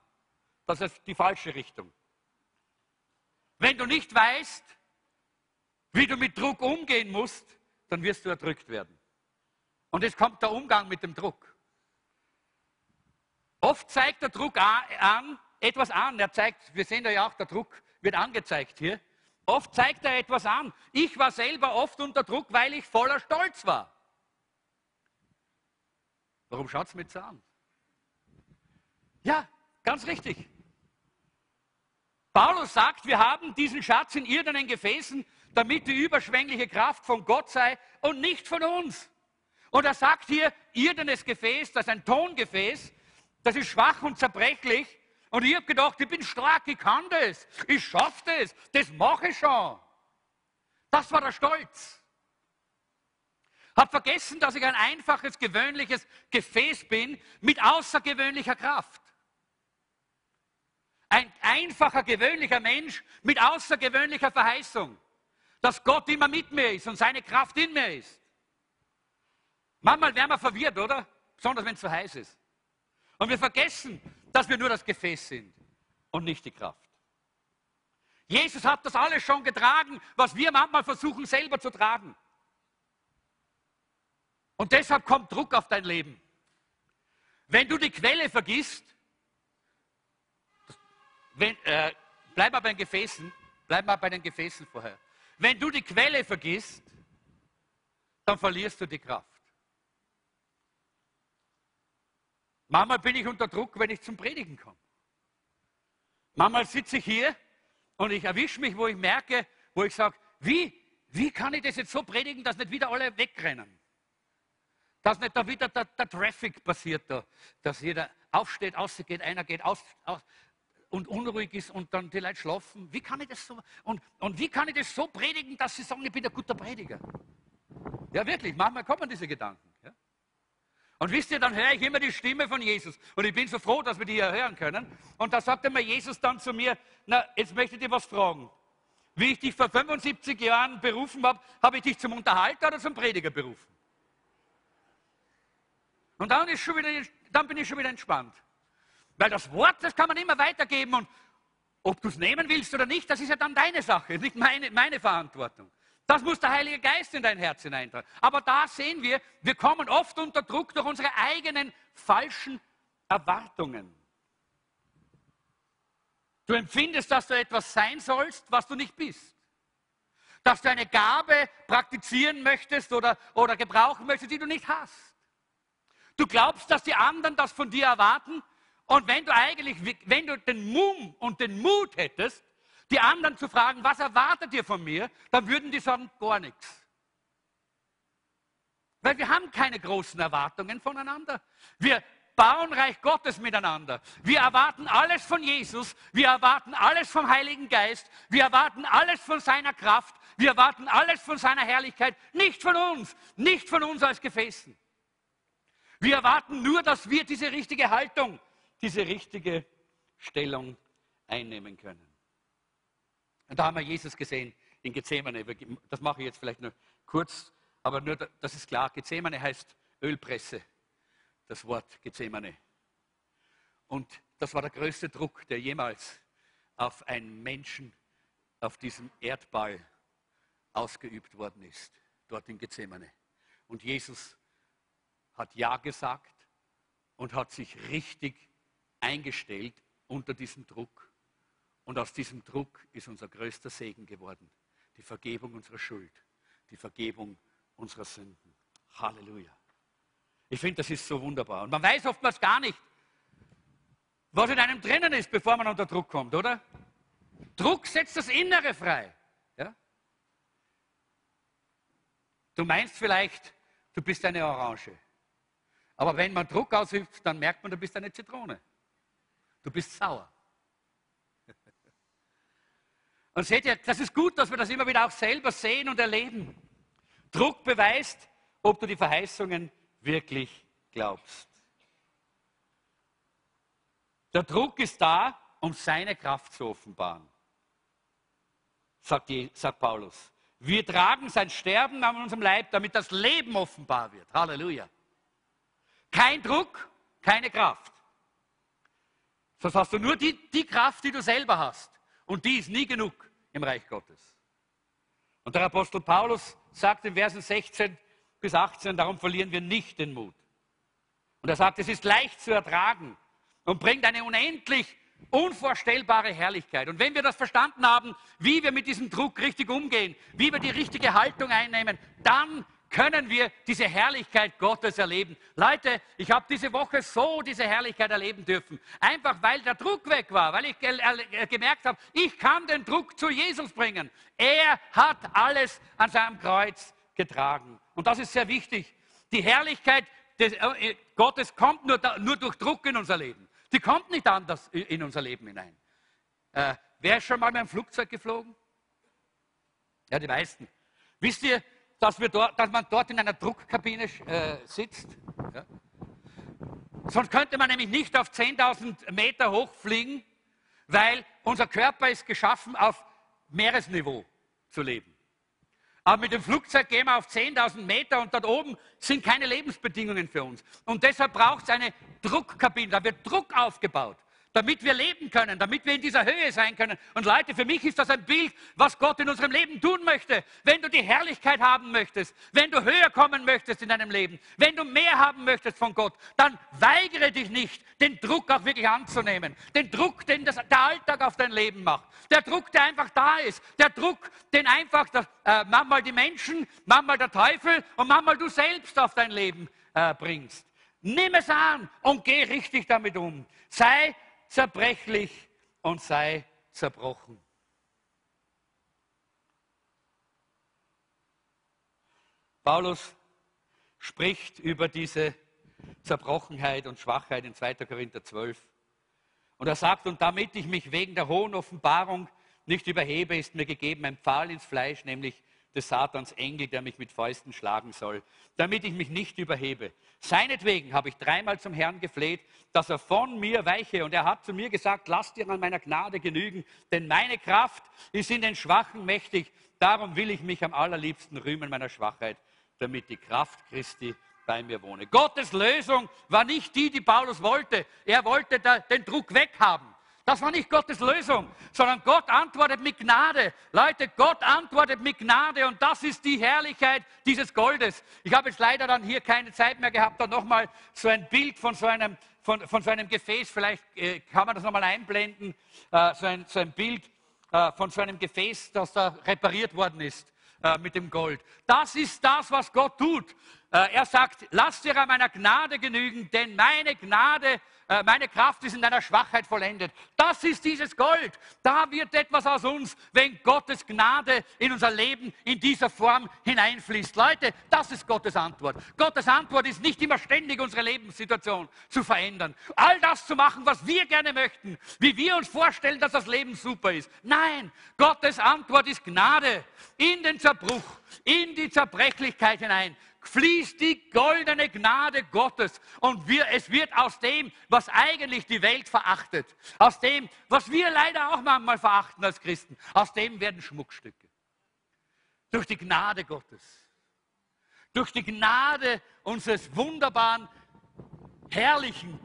Das ist die falsche Richtung. Wenn du nicht weißt, wie du mit Druck umgehen musst, dann wirst du erdrückt werden. Und es kommt der Umgang mit dem Druck. Oft zeigt der Druck an, etwas an. Er zeigt, wir sehen ja auch, der Druck wird angezeigt hier. Oft zeigt er etwas an. Ich war selber oft unter Druck, weil ich voller Stolz war. Warum schaut es mir so an? Ja, ganz richtig. Paulus sagt, wir haben diesen Schatz in irdenen Gefäßen, damit die überschwängliche Kraft von Gott sei und nicht von uns. Und er sagt hier, irdenes Gefäß, das ist ein Tongefäß, das ist schwach und zerbrechlich. Und ich habe gedacht, ich bin stark, ich kann das, ich schaffe das, das mache ich schon. Das war der Stolz. Hab vergessen, dass ich ein einfaches, gewöhnliches Gefäß bin mit außergewöhnlicher Kraft. Ein einfacher, gewöhnlicher Mensch mit außergewöhnlicher Verheißung. Dass Gott immer mit mir ist und seine Kraft in mir ist. Manchmal werden wir verwirrt, oder? Besonders wenn es zu heiß ist. Und wir vergessen, dass wir nur das Gefäß sind und nicht die Kraft. Jesus hat das alles schon getragen, was wir manchmal versuchen selber zu tragen. Und deshalb kommt Druck auf dein Leben. Wenn du die Quelle vergisst, wenn, äh, bleib mal bei den Gefäßen, bleib mal bei den Gefäßen vorher. Wenn du die Quelle vergisst, dann verlierst du die Kraft. Manchmal bin ich unter Druck, wenn ich zum Predigen komme. Manchmal sitze ich hier und ich erwische mich, wo ich merke, wo ich sage, wie, wie kann ich das jetzt so predigen, dass nicht wieder alle wegrennen? Dass nicht da wieder der, der Traffic passiert, da, dass jeder aufsteht, ausgeht, einer geht aus, aus und unruhig ist und dann die Leute schlafen. Wie kann ich das so, und, und wie kann ich das so predigen, dass sie sagen, ich bin ein guter Prediger? Ja, wirklich, manchmal kommen diese Gedanken. Ja? Und wisst ihr, dann höre ich immer die Stimme von Jesus. Und ich bin so froh, dass wir die hier hören können. Und da sagte mir Jesus dann zu mir, na, jetzt möchte ich dir was fragen. Wie ich dich vor 75 Jahren berufen habe, habe ich dich zum Unterhalter oder zum Prediger berufen? Und dann, schon wieder, dann bin ich schon wieder entspannt. Weil das Wort, das kann man immer weitergeben. Und ob du es nehmen willst oder nicht, das ist ja dann deine Sache, nicht meine, meine Verantwortung. Das muss der Heilige Geist in dein Herz hineintragen. Aber da sehen wir, wir kommen oft unter Druck durch unsere eigenen falschen Erwartungen. Du empfindest, dass du etwas sein sollst, was du nicht bist. Dass du eine Gabe praktizieren möchtest oder, oder gebrauchen möchtest, die du nicht hast. Du glaubst, dass die anderen das von dir erwarten. Und wenn du eigentlich, wenn du den Mumm und den Mut hättest, die anderen zu fragen, was erwartet ihr von mir, dann würden die sagen, gar nichts. Weil wir haben keine großen Erwartungen voneinander. Wir bauen Reich Gottes miteinander. Wir erwarten alles von Jesus. Wir erwarten alles vom Heiligen Geist. Wir erwarten alles von seiner Kraft. Wir erwarten alles von seiner Herrlichkeit. Nicht von uns. Nicht von uns als Gefäßen. Wir erwarten nur, dass wir diese richtige Haltung, diese richtige Stellung einnehmen können. Und da haben wir Jesus gesehen in Gethsemane. Das mache ich jetzt vielleicht nur kurz, aber nur, das ist klar. Gethsemane heißt Ölpresse, das Wort Gethsemane. Und das war der größte Druck, der jemals auf einen Menschen auf diesem Erdball ausgeübt worden ist, dort in Gethsemane. Und Jesus hat Ja gesagt und hat sich richtig eingestellt unter diesem Druck. Und aus diesem Druck ist unser größter Segen geworden. Die Vergebung unserer Schuld, die Vergebung unserer Sünden. Halleluja. Ich finde, das ist so wunderbar. Und man weiß oftmals gar nicht, was in einem drinnen ist, bevor man unter Druck kommt, oder? Druck setzt das Innere frei. Ja? Du meinst vielleicht, du bist eine Orange. Aber wenn man Druck ausübt, dann merkt man, du bist eine Zitrone. Du bist sauer. Und seht ihr, das ist gut, dass wir das immer wieder auch selber sehen und erleben. Druck beweist, ob du die Verheißungen wirklich glaubst. Der Druck ist da, um seine Kraft zu offenbaren, sagt, die, sagt Paulus. Wir tragen sein Sterben an unserem Leib, damit das Leben offenbar wird. Halleluja. Kein Druck, keine Kraft. Sonst hast du nur die, die Kraft, die du selber hast. Und die ist nie genug im Reich Gottes. Und der Apostel Paulus sagt in Versen 16 bis 18, darum verlieren wir nicht den Mut. Und er sagt, es ist leicht zu ertragen und bringt eine unendlich unvorstellbare Herrlichkeit. Und wenn wir das verstanden haben, wie wir mit diesem Druck richtig umgehen, wie wir die richtige Haltung einnehmen, dann können wir diese Herrlichkeit Gottes erleben. Leute, ich habe diese Woche so diese Herrlichkeit erleben dürfen. Einfach weil der Druck weg war, weil ich gemerkt habe, ich kann den Druck zu Jesus bringen. Er hat alles an seinem Kreuz getragen. Und das ist sehr wichtig. Die Herrlichkeit des, äh, Gottes kommt nur, nur, durch Druck in unser Leben. Die kommt nicht anders in unser Leben hinein. Äh, wer ist schon mal mit einem Flugzeug geflogen? Ja, die meisten. Wisst ihr, dass, wir dort, dass man dort in einer Druckkabine äh, sitzt. Ja? Sonst könnte man nämlich nicht auf 10.000 Meter hochfliegen, weil unser Körper ist geschaffen, auf Meeresniveau zu leben. Aber mit dem Flugzeug gehen wir auf 10.000 Meter und dort oben sind keine Lebensbedingungen für uns. Und deshalb braucht es eine Druckkabine, da wird Druck aufgebaut damit wir leben können, damit wir in dieser Höhe sein können. Und Leute, für mich ist das ein Bild, was Gott in unserem Leben tun möchte. Wenn du die Herrlichkeit haben möchtest, wenn du höher kommen möchtest in deinem Leben, wenn du mehr haben möchtest von Gott, dann weigere dich nicht, den Druck auch wirklich anzunehmen. Den Druck, den das, der Alltag auf dein Leben macht. Der Druck, der einfach da ist. Der Druck, den einfach das, äh, manchmal die Menschen, manchmal der Teufel und manchmal du selbst auf dein Leben äh, bringst. Nimm es an und geh richtig damit um. Sei zerbrechlich und sei zerbrochen. Paulus spricht über diese Zerbrochenheit und Schwachheit in 2. Korinther 12. Und er sagt, und damit ich mich wegen der hohen Offenbarung nicht überhebe, ist mir gegeben ein Pfahl ins Fleisch, nämlich des Satans Engel, der mich mit Fäusten schlagen soll, damit ich mich nicht überhebe. Seinetwegen habe ich dreimal zum Herrn gefleht, dass er von mir weiche. Und er hat zu mir gesagt, lass dir an meiner Gnade genügen, denn meine Kraft ist in den Schwachen mächtig. Darum will ich mich am allerliebsten rühmen meiner Schwachheit, damit die Kraft Christi bei mir wohne. Gottes Lösung war nicht die, die Paulus wollte. Er wollte den Druck weghaben. Das war nicht Gottes Lösung, sondern Gott antwortet mit Gnade. Leute, Gott antwortet mit Gnade und das ist die Herrlichkeit dieses Goldes. Ich habe jetzt leider dann hier keine Zeit mehr gehabt, da nochmal so ein Bild von so einem, von, von so einem Gefäß, vielleicht äh, kann man das nochmal einblenden, äh, so, ein, so ein Bild äh, von so einem Gefäß, das da repariert worden ist äh, mit dem Gold. Das ist das, was Gott tut. Äh, er sagt, lass dir an meiner Gnade genügen, denn meine Gnade äh, meine Kraft ist in deiner Schwachheit vollendet. Das ist dieses Gold. Da wird etwas aus uns, wenn Gottes Gnade in unser Leben in dieser Form hineinfließt. Leute, das ist Gottes Antwort. Gottes Antwort ist nicht immer ständig unsere Lebenssituation zu verändern. All das zu machen, was wir gerne möchten, wie wir uns vorstellen, dass das Leben super ist. Nein, Gottes Antwort ist Gnade in den Zerbruch, in die Zerbrechlichkeit hinein fließt die goldene Gnade Gottes und wir, es wird aus dem, was eigentlich die Welt verachtet, aus dem, was wir leider auch manchmal verachten als Christen, aus dem werden Schmuckstücke. Durch die Gnade Gottes, durch die Gnade unseres wunderbaren, herrlichen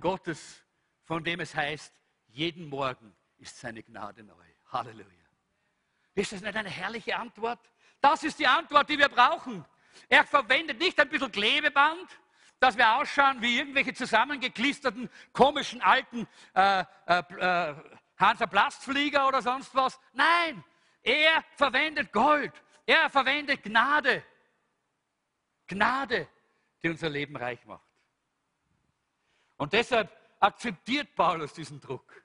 Gottes, von dem es heißt, jeden Morgen ist seine Gnade neu. Halleluja. Ist das nicht eine herrliche Antwort? Das ist die Antwort, die wir brauchen. Er verwendet nicht ein bisschen Klebeband, dass wir ausschauen wie irgendwelche zusammengeklisterten, komischen alten äh, äh, äh, Hansa Plastflieger oder sonst was. Nein, er verwendet Gold. Er verwendet Gnade. Gnade, die unser Leben reich macht. Und deshalb akzeptiert Paulus diesen Druck.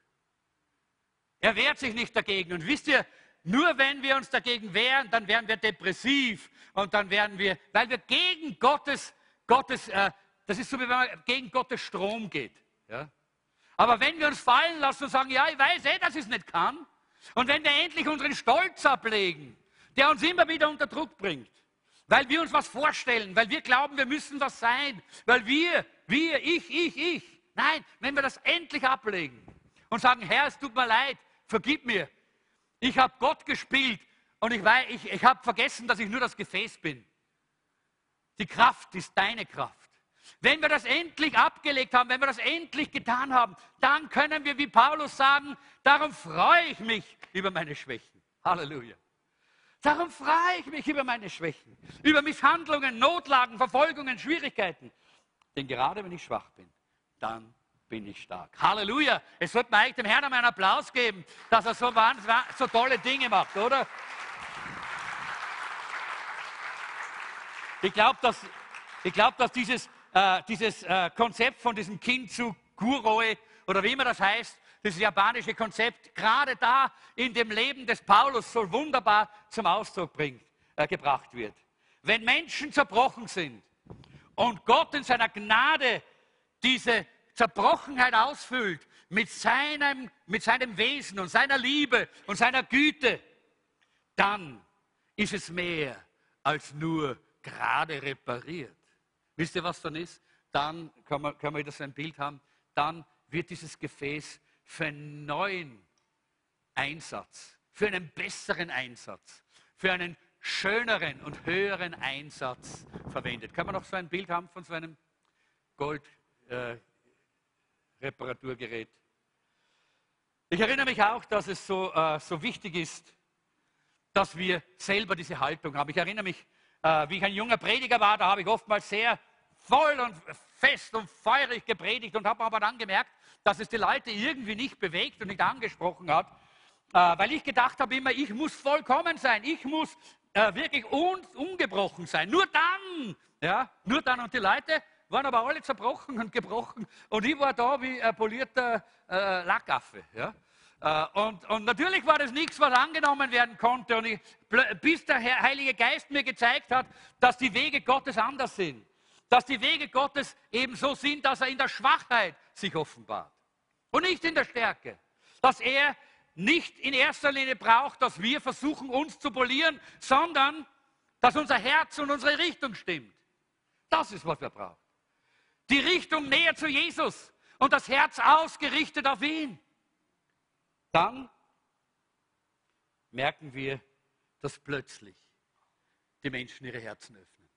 Er wehrt sich nicht dagegen. Und wisst ihr, nur wenn wir uns dagegen wehren, dann werden wir depressiv und dann werden wir, weil wir gegen Gottes, Gottes äh, das ist so, wie wenn man gegen Gottes Strom geht. Ja? Aber wenn wir uns fallen lassen und sagen, ja, ich weiß eh, dass ich es nicht kann, und wenn wir endlich unseren Stolz ablegen, der uns immer wieder unter Druck bringt, weil wir uns was vorstellen, weil wir glauben, wir müssen was sein, weil wir, wir, ich, ich, ich. Nein, wenn wir das endlich ablegen und sagen, Herr, es tut mir leid, vergib mir, ich habe Gott gespielt und ich, ich, ich habe vergessen, dass ich nur das Gefäß bin. Die Kraft ist deine Kraft. Wenn wir das endlich abgelegt haben, wenn wir das endlich getan haben, dann können wir wie Paulus sagen, darum freue ich mich über meine Schwächen. Halleluja. Darum freue ich mich über meine Schwächen, über Misshandlungen, Notlagen, Verfolgungen, Schwierigkeiten. Denn gerade wenn ich schwach bin, dann bin ich stark. Halleluja. Es sollte man eigentlich dem Herrn einen Applaus geben, dass er so, so tolle Dinge macht, oder? Ich glaube, dass, glaub, dass dieses, äh, dieses äh, Konzept von diesem Kinzu Guroi oder wie immer das heißt, dieses japanische Konzept, gerade da in dem Leben des Paulus so wunderbar zum Ausdruck bringt, äh, gebracht wird. Wenn Menschen zerbrochen sind und Gott in seiner Gnade diese Zerbrochenheit ausfüllt mit seinem, mit seinem Wesen und seiner Liebe und seiner Güte, dann ist es mehr als nur gerade repariert. Wisst ihr, was dann ist? Dann kann man, kann man wieder so ein Bild haben, dann wird dieses Gefäß für einen neuen Einsatz, für einen besseren Einsatz, für einen schöneren und höheren Einsatz verwendet. Kann man noch so ein Bild haben von so einem Goldreparaturgerät? Äh, ich erinnere mich auch, dass es so, äh, so wichtig ist, dass wir selber diese Haltung haben. Ich erinnere mich, äh, wie ich ein junger Prediger war, da habe ich oftmals sehr voll und fest und feurig gepredigt und habe aber dann gemerkt, dass es die Leute irgendwie nicht bewegt und nicht angesprochen hat, äh, weil ich gedacht habe immer, ich muss vollkommen sein, ich muss äh, wirklich un ungebrochen sein. Nur dann, ja, nur dann. Und die Leute waren aber alle zerbrochen und gebrochen und ich war da wie ein polierter äh, Lackaffe. Ja. Äh, und, und, natürlich war das nichts, was angenommen werden konnte. Und ich, bis der Heilige Geist mir gezeigt hat, dass die Wege Gottes anders sind. Dass die Wege Gottes eben so sind, dass er in der Schwachheit sich offenbart. Und nicht in der Stärke. Dass er nicht in erster Linie braucht, dass wir versuchen, uns zu polieren, sondern dass unser Herz und unsere Richtung stimmt. Das ist, was wir brauchen. Die Richtung näher zu Jesus und das Herz ausgerichtet auf ihn. Dann merken wir, dass plötzlich die Menschen ihre Herzen öffnen.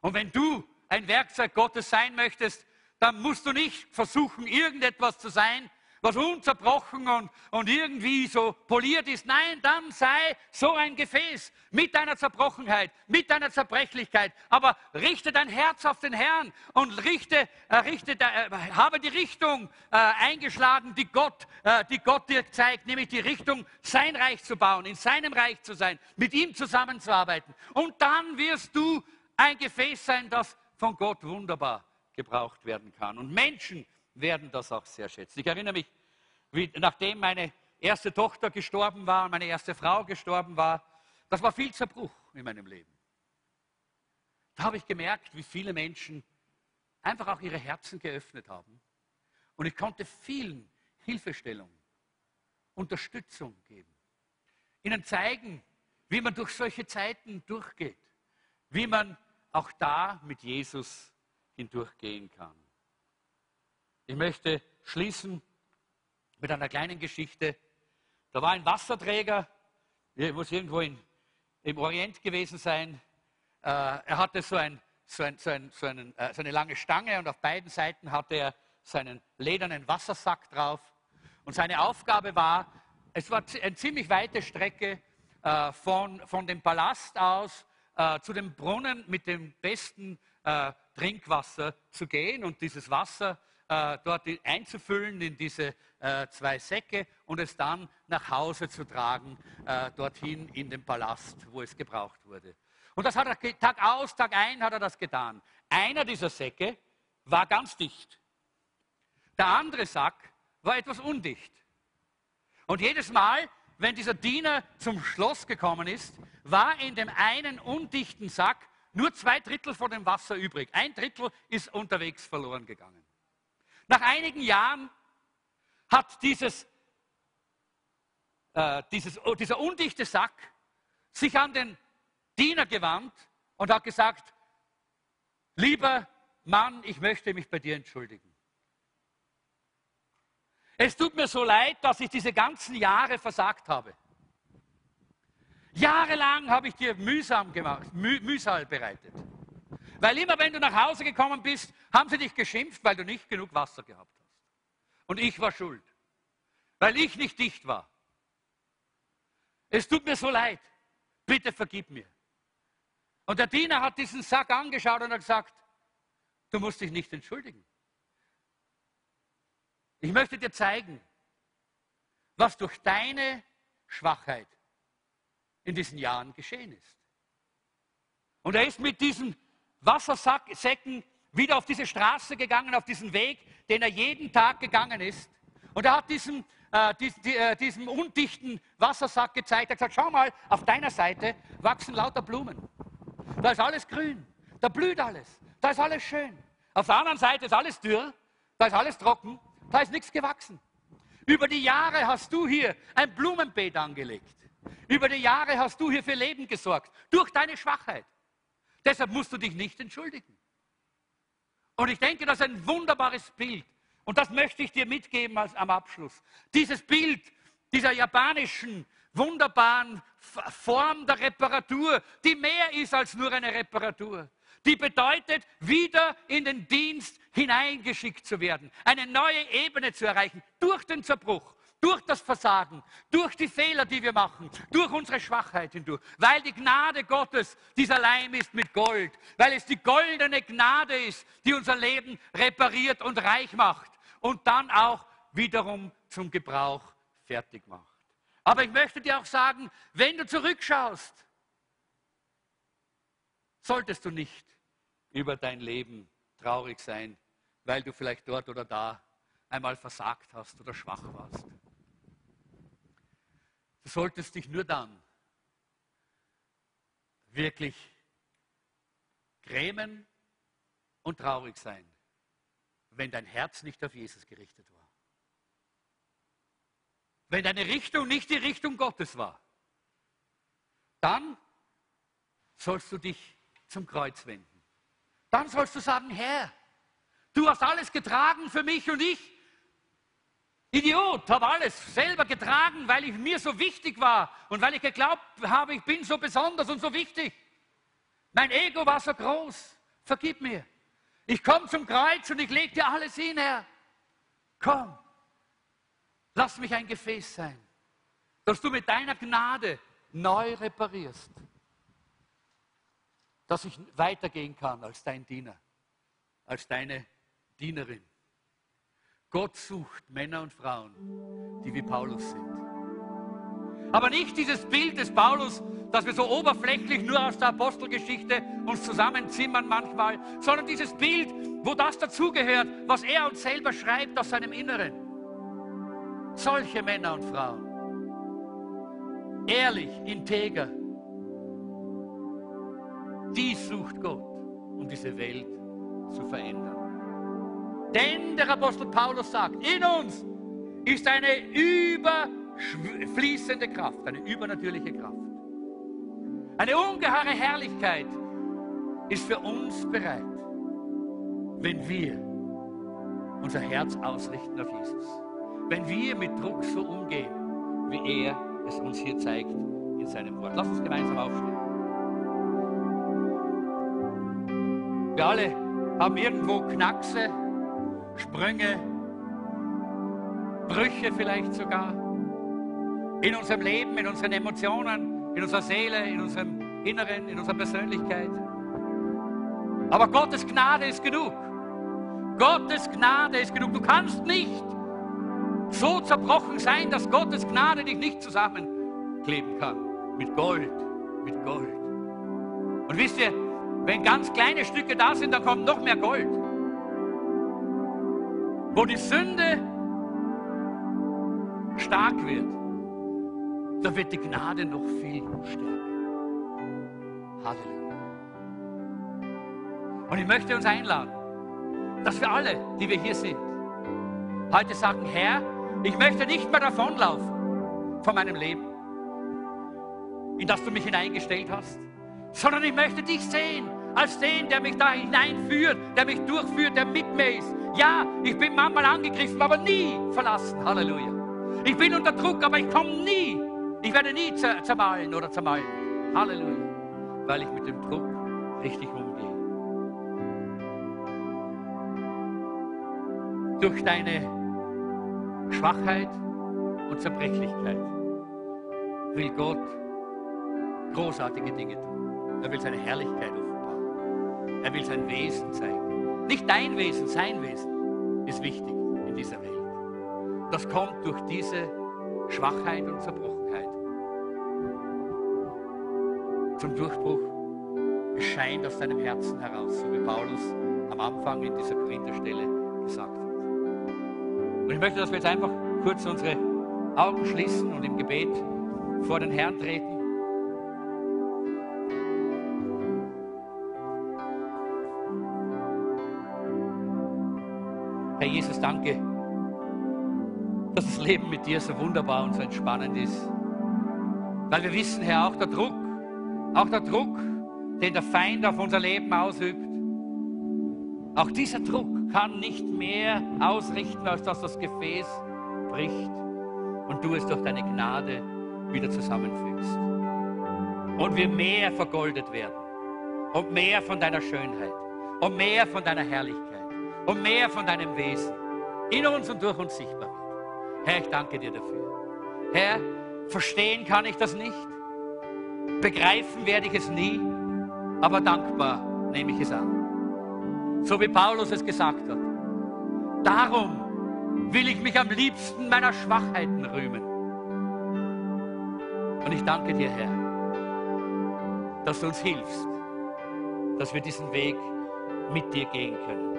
Und wenn du ein Werkzeug Gottes sein möchtest, dann musst du nicht versuchen, irgendetwas zu sein, was unzerbrochen und, und irgendwie so poliert ist. Nein, dann sei so ein Gefäß mit deiner Zerbrochenheit, mit deiner Zerbrechlichkeit. Aber richte dein Herz auf den Herrn und richte, äh, richte, äh, habe die Richtung äh, eingeschlagen, die Gott, äh, die Gott dir zeigt, nämlich die Richtung, sein Reich zu bauen, in seinem Reich zu sein, mit ihm zusammenzuarbeiten. Und dann wirst du ein Gefäß sein, das von Gott wunderbar gebraucht werden kann. Und Menschen, werden das auch sehr schätzen. Ich erinnere mich, wie, nachdem meine erste Tochter gestorben war, meine erste Frau gestorben war, das war viel Zerbruch in meinem Leben. Da habe ich gemerkt, wie viele Menschen einfach auch ihre Herzen geöffnet haben. Und ich konnte vielen Hilfestellung, Unterstützung geben. Ihnen zeigen, wie man durch solche Zeiten durchgeht. Wie man auch da mit Jesus hindurchgehen kann. Ich möchte schließen mit einer kleinen Geschichte. Da war ein Wasserträger, er muss irgendwo in, im Orient gewesen sein. Äh, er hatte so, ein, so, ein, so, ein, so, einen, äh, so, eine lange Stange und auf beiden Seiten hatte er seinen ledernen Wassersack drauf. Und seine Aufgabe war, es war eine ziemlich weite Strecke äh, von, von dem Palast aus äh, zu dem Brunnen mit dem besten äh, Trinkwasser zu gehen und dieses Wasser äh, dort einzufüllen in diese äh, zwei Säcke und es dann nach Hause zu tragen, äh, dorthin in den Palast, wo es gebraucht wurde. Und das hat er Tag aus, Tag ein hat er das getan. Einer dieser Säcke war ganz dicht. Der andere Sack war etwas undicht. Und jedes Mal, wenn dieser Diener zum Schloss gekommen ist, war in dem einen undichten Sack nur zwei Drittel von dem Wasser übrig. Ein Drittel ist unterwegs verloren gegangen. Nach einigen Jahren hat dieses, äh, dieses, oh, dieser undichte Sack sich an den Diener gewandt und hat gesagt, lieber Mann, ich möchte mich bei dir entschuldigen. Es tut mir so leid, dass ich diese ganzen Jahre versagt habe. Jahrelang habe ich dir mühsam gemacht, Müh, Mühsal bereitet. Weil immer wenn du nach Hause gekommen bist, haben sie dich geschimpft, weil du nicht genug Wasser gehabt hast. Und ich war schuld, weil ich nicht dicht war. Es tut mir so leid. Bitte vergib mir. Und der Diener hat diesen Sack angeschaut und hat gesagt, du musst dich nicht entschuldigen. Ich möchte dir zeigen, was durch deine Schwachheit in diesen Jahren geschehen ist. Und er ist mit diesem Wassersäcken wieder auf diese Straße gegangen, auf diesen Weg, den er jeden Tag gegangen ist. Und er hat diesem, äh, dies, die, äh, diesem undichten Wassersack gezeigt. Er hat gesagt, schau mal, auf deiner Seite wachsen lauter Blumen. Da ist alles grün, da blüht alles, da ist alles schön. Auf der anderen Seite ist alles dürr, da ist alles trocken, da ist nichts gewachsen. Über die Jahre hast du hier ein Blumenbeet angelegt. Über die Jahre hast du hier für Leben gesorgt, durch deine Schwachheit. Deshalb musst du dich nicht entschuldigen. Und ich denke, das ist ein wunderbares Bild. Und das möchte ich dir mitgeben als, am Abschluss. Dieses Bild dieser japanischen, wunderbaren Form der Reparatur, die mehr ist als nur eine Reparatur. Die bedeutet, wieder in den Dienst hineingeschickt zu werden, eine neue Ebene zu erreichen durch den Zerbruch, durch das Versagen, durch die Fehler, die wir machen, durch unsere Schwachheit hindurch, weil die Gnade Gottes dieser Leim ist mit Gold, weil es die goldene Gnade ist, die unser Leben repariert und reich macht und dann auch wiederum zum Gebrauch fertig macht. Aber ich möchte dir auch sagen, wenn du zurückschaust, solltest du nicht über dein Leben traurig sein, weil du vielleicht dort oder da einmal versagt hast oder schwach warst. Du solltest dich nur dann wirklich grämen und traurig sein, wenn dein Herz nicht auf Jesus gerichtet war. Wenn deine Richtung nicht die Richtung Gottes war, dann sollst du dich zum Kreuz wenden. Dann sollst du sagen, Herr, du hast alles getragen für mich und ich Idiot, habe alles selber getragen, weil ich mir so wichtig war und weil ich geglaubt habe, ich bin so besonders und so wichtig. Mein Ego war so groß. Vergib mir. Ich komme zum Kreuz und ich lege dir alles hin, Herr. Komm, lass mich ein Gefäß sein, dass du mit deiner Gnade neu reparierst, dass ich weitergehen kann als dein Diener, als deine Dienerin. Gott sucht Männer und Frauen, die wie Paulus sind. Aber nicht dieses Bild des Paulus, dass wir so oberflächlich nur aus der Apostelgeschichte uns zusammenzimmern manchmal, sondern dieses Bild, wo das dazugehört, was er uns selber schreibt aus seinem Inneren. Solche Männer und Frauen. Ehrlich, integer. Die sucht Gott, um diese Welt zu verändern. Denn der Apostel Paulus sagt, in uns ist eine überfließende Kraft, eine übernatürliche Kraft. Eine ungeheure Herrlichkeit ist für uns bereit, wenn wir unser Herz ausrichten auf Jesus. Wenn wir mit Druck so umgehen, wie er es uns hier zeigt in seinem Wort. Lass uns gemeinsam aufstehen. Wir alle haben irgendwo Knackse, Sprünge, Brüche vielleicht sogar. In unserem Leben, in unseren Emotionen, in unserer Seele, in unserem Inneren, in unserer Persönlichkeit. Aber Gottes Gnade ist genug. Gottes Gnade ist genug. Du kannst nicht so zerbrochen sein, dass Gottes Gnade dich nicht zusammenkleben kann. Mit Gold, mit Gold. Und wisst ihr, wenn ganz kleine Stücke da sind, dann kommt noch mehr Gold. Wo die Sünde stark wird, da wird die Gnade noch viel stärker. Halleluja. Und ich möchte uns einladen, dass wir alle, die wir hier sind, heute sagen, Herr, ich möchte nicht mehr davonlaufen von meinem Leben, in das du mich hineingestellt hast, sondern ich möchte dich sehen als den, der mich da hineinführt, der mich durchführt, der mit mir ist. Ja, ich bin manchmal angegriffen, aber nie verlassen. Halleluja. Ich bin unter Druck, aber ich komme nie. Ich werde nie zermalen oder zermalen. Halleluja. Weil ich mit dem Druck richtig umgehe. Durch deine Schwachheit und Zerbrechlichkeit will Gott großartige Dinge tun. Er will seine Herrlichkeit offenbaren. Er will sein Wesen zeigen. Nicht dein Wesen, sein Wesen ist wichtig in dieser Welt. Das kommt durch diese Schwachheit und Zerbrochenheit zum Durchbruch. Es scheint aus deinem Herzen heraus, so wie Paulus am Anfang in dieser Korintherstelle gesagt hat. Und ich möchte, dass wir jetzt einfach kurz unsere Augen schließen und im Gebet vor den Herrn treten. Danke, dass das Leben mit dir so wunderbar und so entspannend ist. Weil wir wissen, Herr, auch der Druck, auch der Druck, den der Feind auf unser Leben ausübt, auch dieser Druck kann nicht mehr ausrichten, als dass das Gefäß bricht und du es durch deine Gnade wieder zusammenfügst. Und wir mehr vergoldet werden und mehr von deiner Schönheit und mehr von deiner Herrlichkeit und mehr von deinem Wesen in uns und durch uns sichtbar wird. Herr, ich danke dir dafür. Herr, verstehen kann ich das nicht, begreifen werde ich es nie, aber dankbar nehme ich es an. So wie Paulus es gesagt hat. Darum will ich mich am liebsten meiner Schwachheiten rühmen. Und ich danke dir, Herr, dass du uns hilfst, dass wir diesen Weg mit dir gehen können.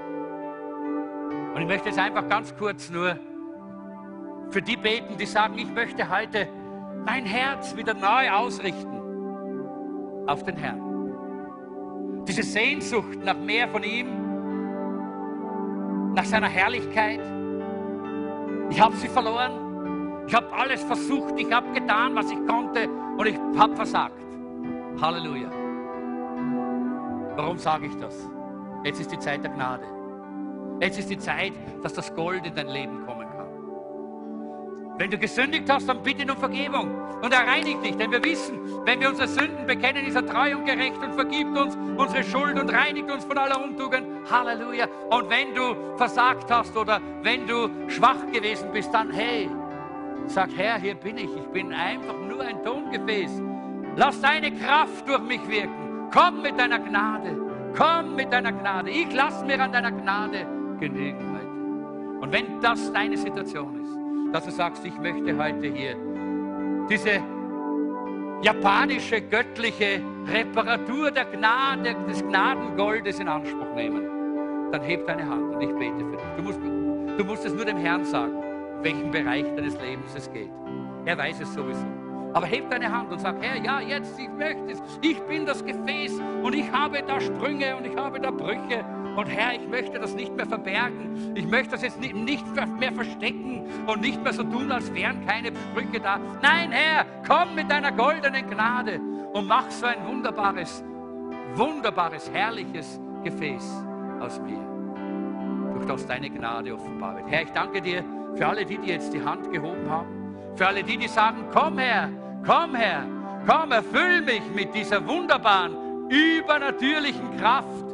Und ich möchte jetzt einfach ganz kurz nur für die beten, die sagen, ich möchte heute mein Herz wieder neu ausrichten auf den Herrn. Diese Sehnsucht nach mehr von ihm, nach seiner Herrlichkeit. Ich habe sie verloren. Ich habe alles versucht. Ich habe getan, was ich konnte und ich habe versagt. Halleluja. Warum sage ich das? Jetzt ist die Zeit der Gnade. Jetzt ist die Zeit, dass das Gold in dein Leben kommen kann. Wenn du gesündigt hast, dann bitte um Vergebung und er reinigt dich, denn wir wissen, wenn wir unsere Sünden bekennen, ist er treu und gerecht und vergibt uns unsere Schuld und reinigt uns von aller Untugend. Halleluja. Und wenn du versagt hast oder wenn du schwach gewesen bist, dann hey, sag Herr, hier bin ich. Ich bin einfach nur ein Tongefäß. Lass deine Kraft durch mich wirken. Komm mit deiner Gnade. Komm mit deiner Gnade. Ich lasse mir an deiner Gnade genügen heute. Und wenn das deine Situation ist, dass du sagst, ich möchte heute hier diese japanische göttliche Reparatur der Gnade, des Gnadengoldes in Anspruch nehmen, dann heb deine Hand und ich bete für dich. Du musst, du musst es nur dem Herrn sagen, welchen Bereich deines Lebens es geht. Er weiß es sowieso. Aber heb deine Hand und sag, Herr, ja, jetzt, ich möchte es. Ich bin das Gefäß und ich habe da Sprünge und ich habe da Brüche. Und Herr, ich möchte das nicht mehr verbergen. Ich möchte das jetzt nicht mehr verstecken und nicht mehr so tun, als wären keine Sprüche da. Nein, Herr, komm mit deiner goldenen Gnade und mach so ein wunderbares, wunderbares, herrliches Gefäß aus mir, durch das deine Gnade offenbar wird. Herr, ich danke dir für alle die, die jetzt die Hand gehoben haben, für alle die, die sagen, komm Herr, komm Herr, komm, erfüll mich mit dieser wunderbaren, übernatürlichen Kraft.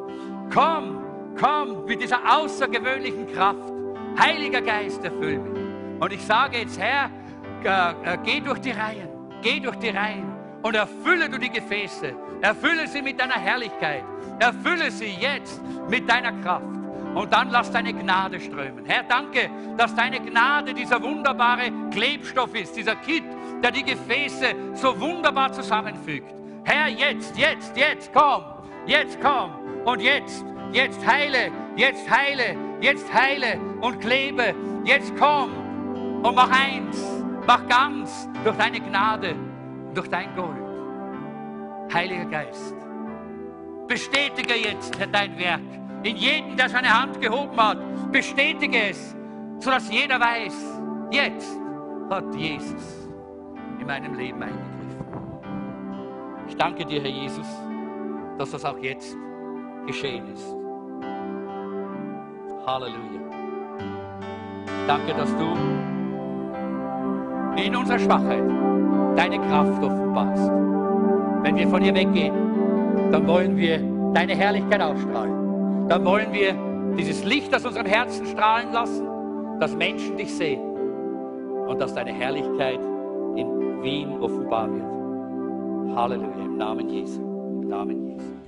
Komm, komm mit dieser außergewöhnlichen Kraft. Heiliger Geist, erfüll mich. Und ich sage jetzt, Herr, äh, äh, geh durch die Reihen, geh durch die Reihen und erfülle du die Gefäße. Erfülle sie mit deiner Herrlichkeit. Erfülle sie jetzt mit deiner Kraft. Und dann lass deine Gnade strömen. Herr, danke, dass deine Gnade dieser wunderbare Klebstoff ist, dieser Kit, der die Gefäße so wunderbar zusammenfügt. Herr, jetzt, jetzt, jetzt, komm, jetzt komm und jetzt Jetzt heile, jetzt heile, jetzt heile und klebe. Jetzt komm und mach eins, mach ganz durch deine Gnade, durch dein Gold. Heiliger Geist, bestätige jetzt dein Werk in jedem, der seine Hand gehoben hat. Bestätige es, sodass jeder weiß, jetzt hat Jesus in meinem Leben eingegriffen. Ich danke dir, Herr Jesus, dass das auch jetzt geschehen ist. Halleluja. Danke, dass du in unserer Schwachheit deine Kraft offenbarst. Wenn wir von dir weggehen, dann wollen wir deine Herrlichkeit ausstrahlen. Dann wollen wir dieses Licht aus unserem Herzen strahlen lassen, dass Menschen dich sehen und dass deine Herrlichkeit in Wien offenbar wird. Halleluja, im Namen Jesu. Im Namen Jesu.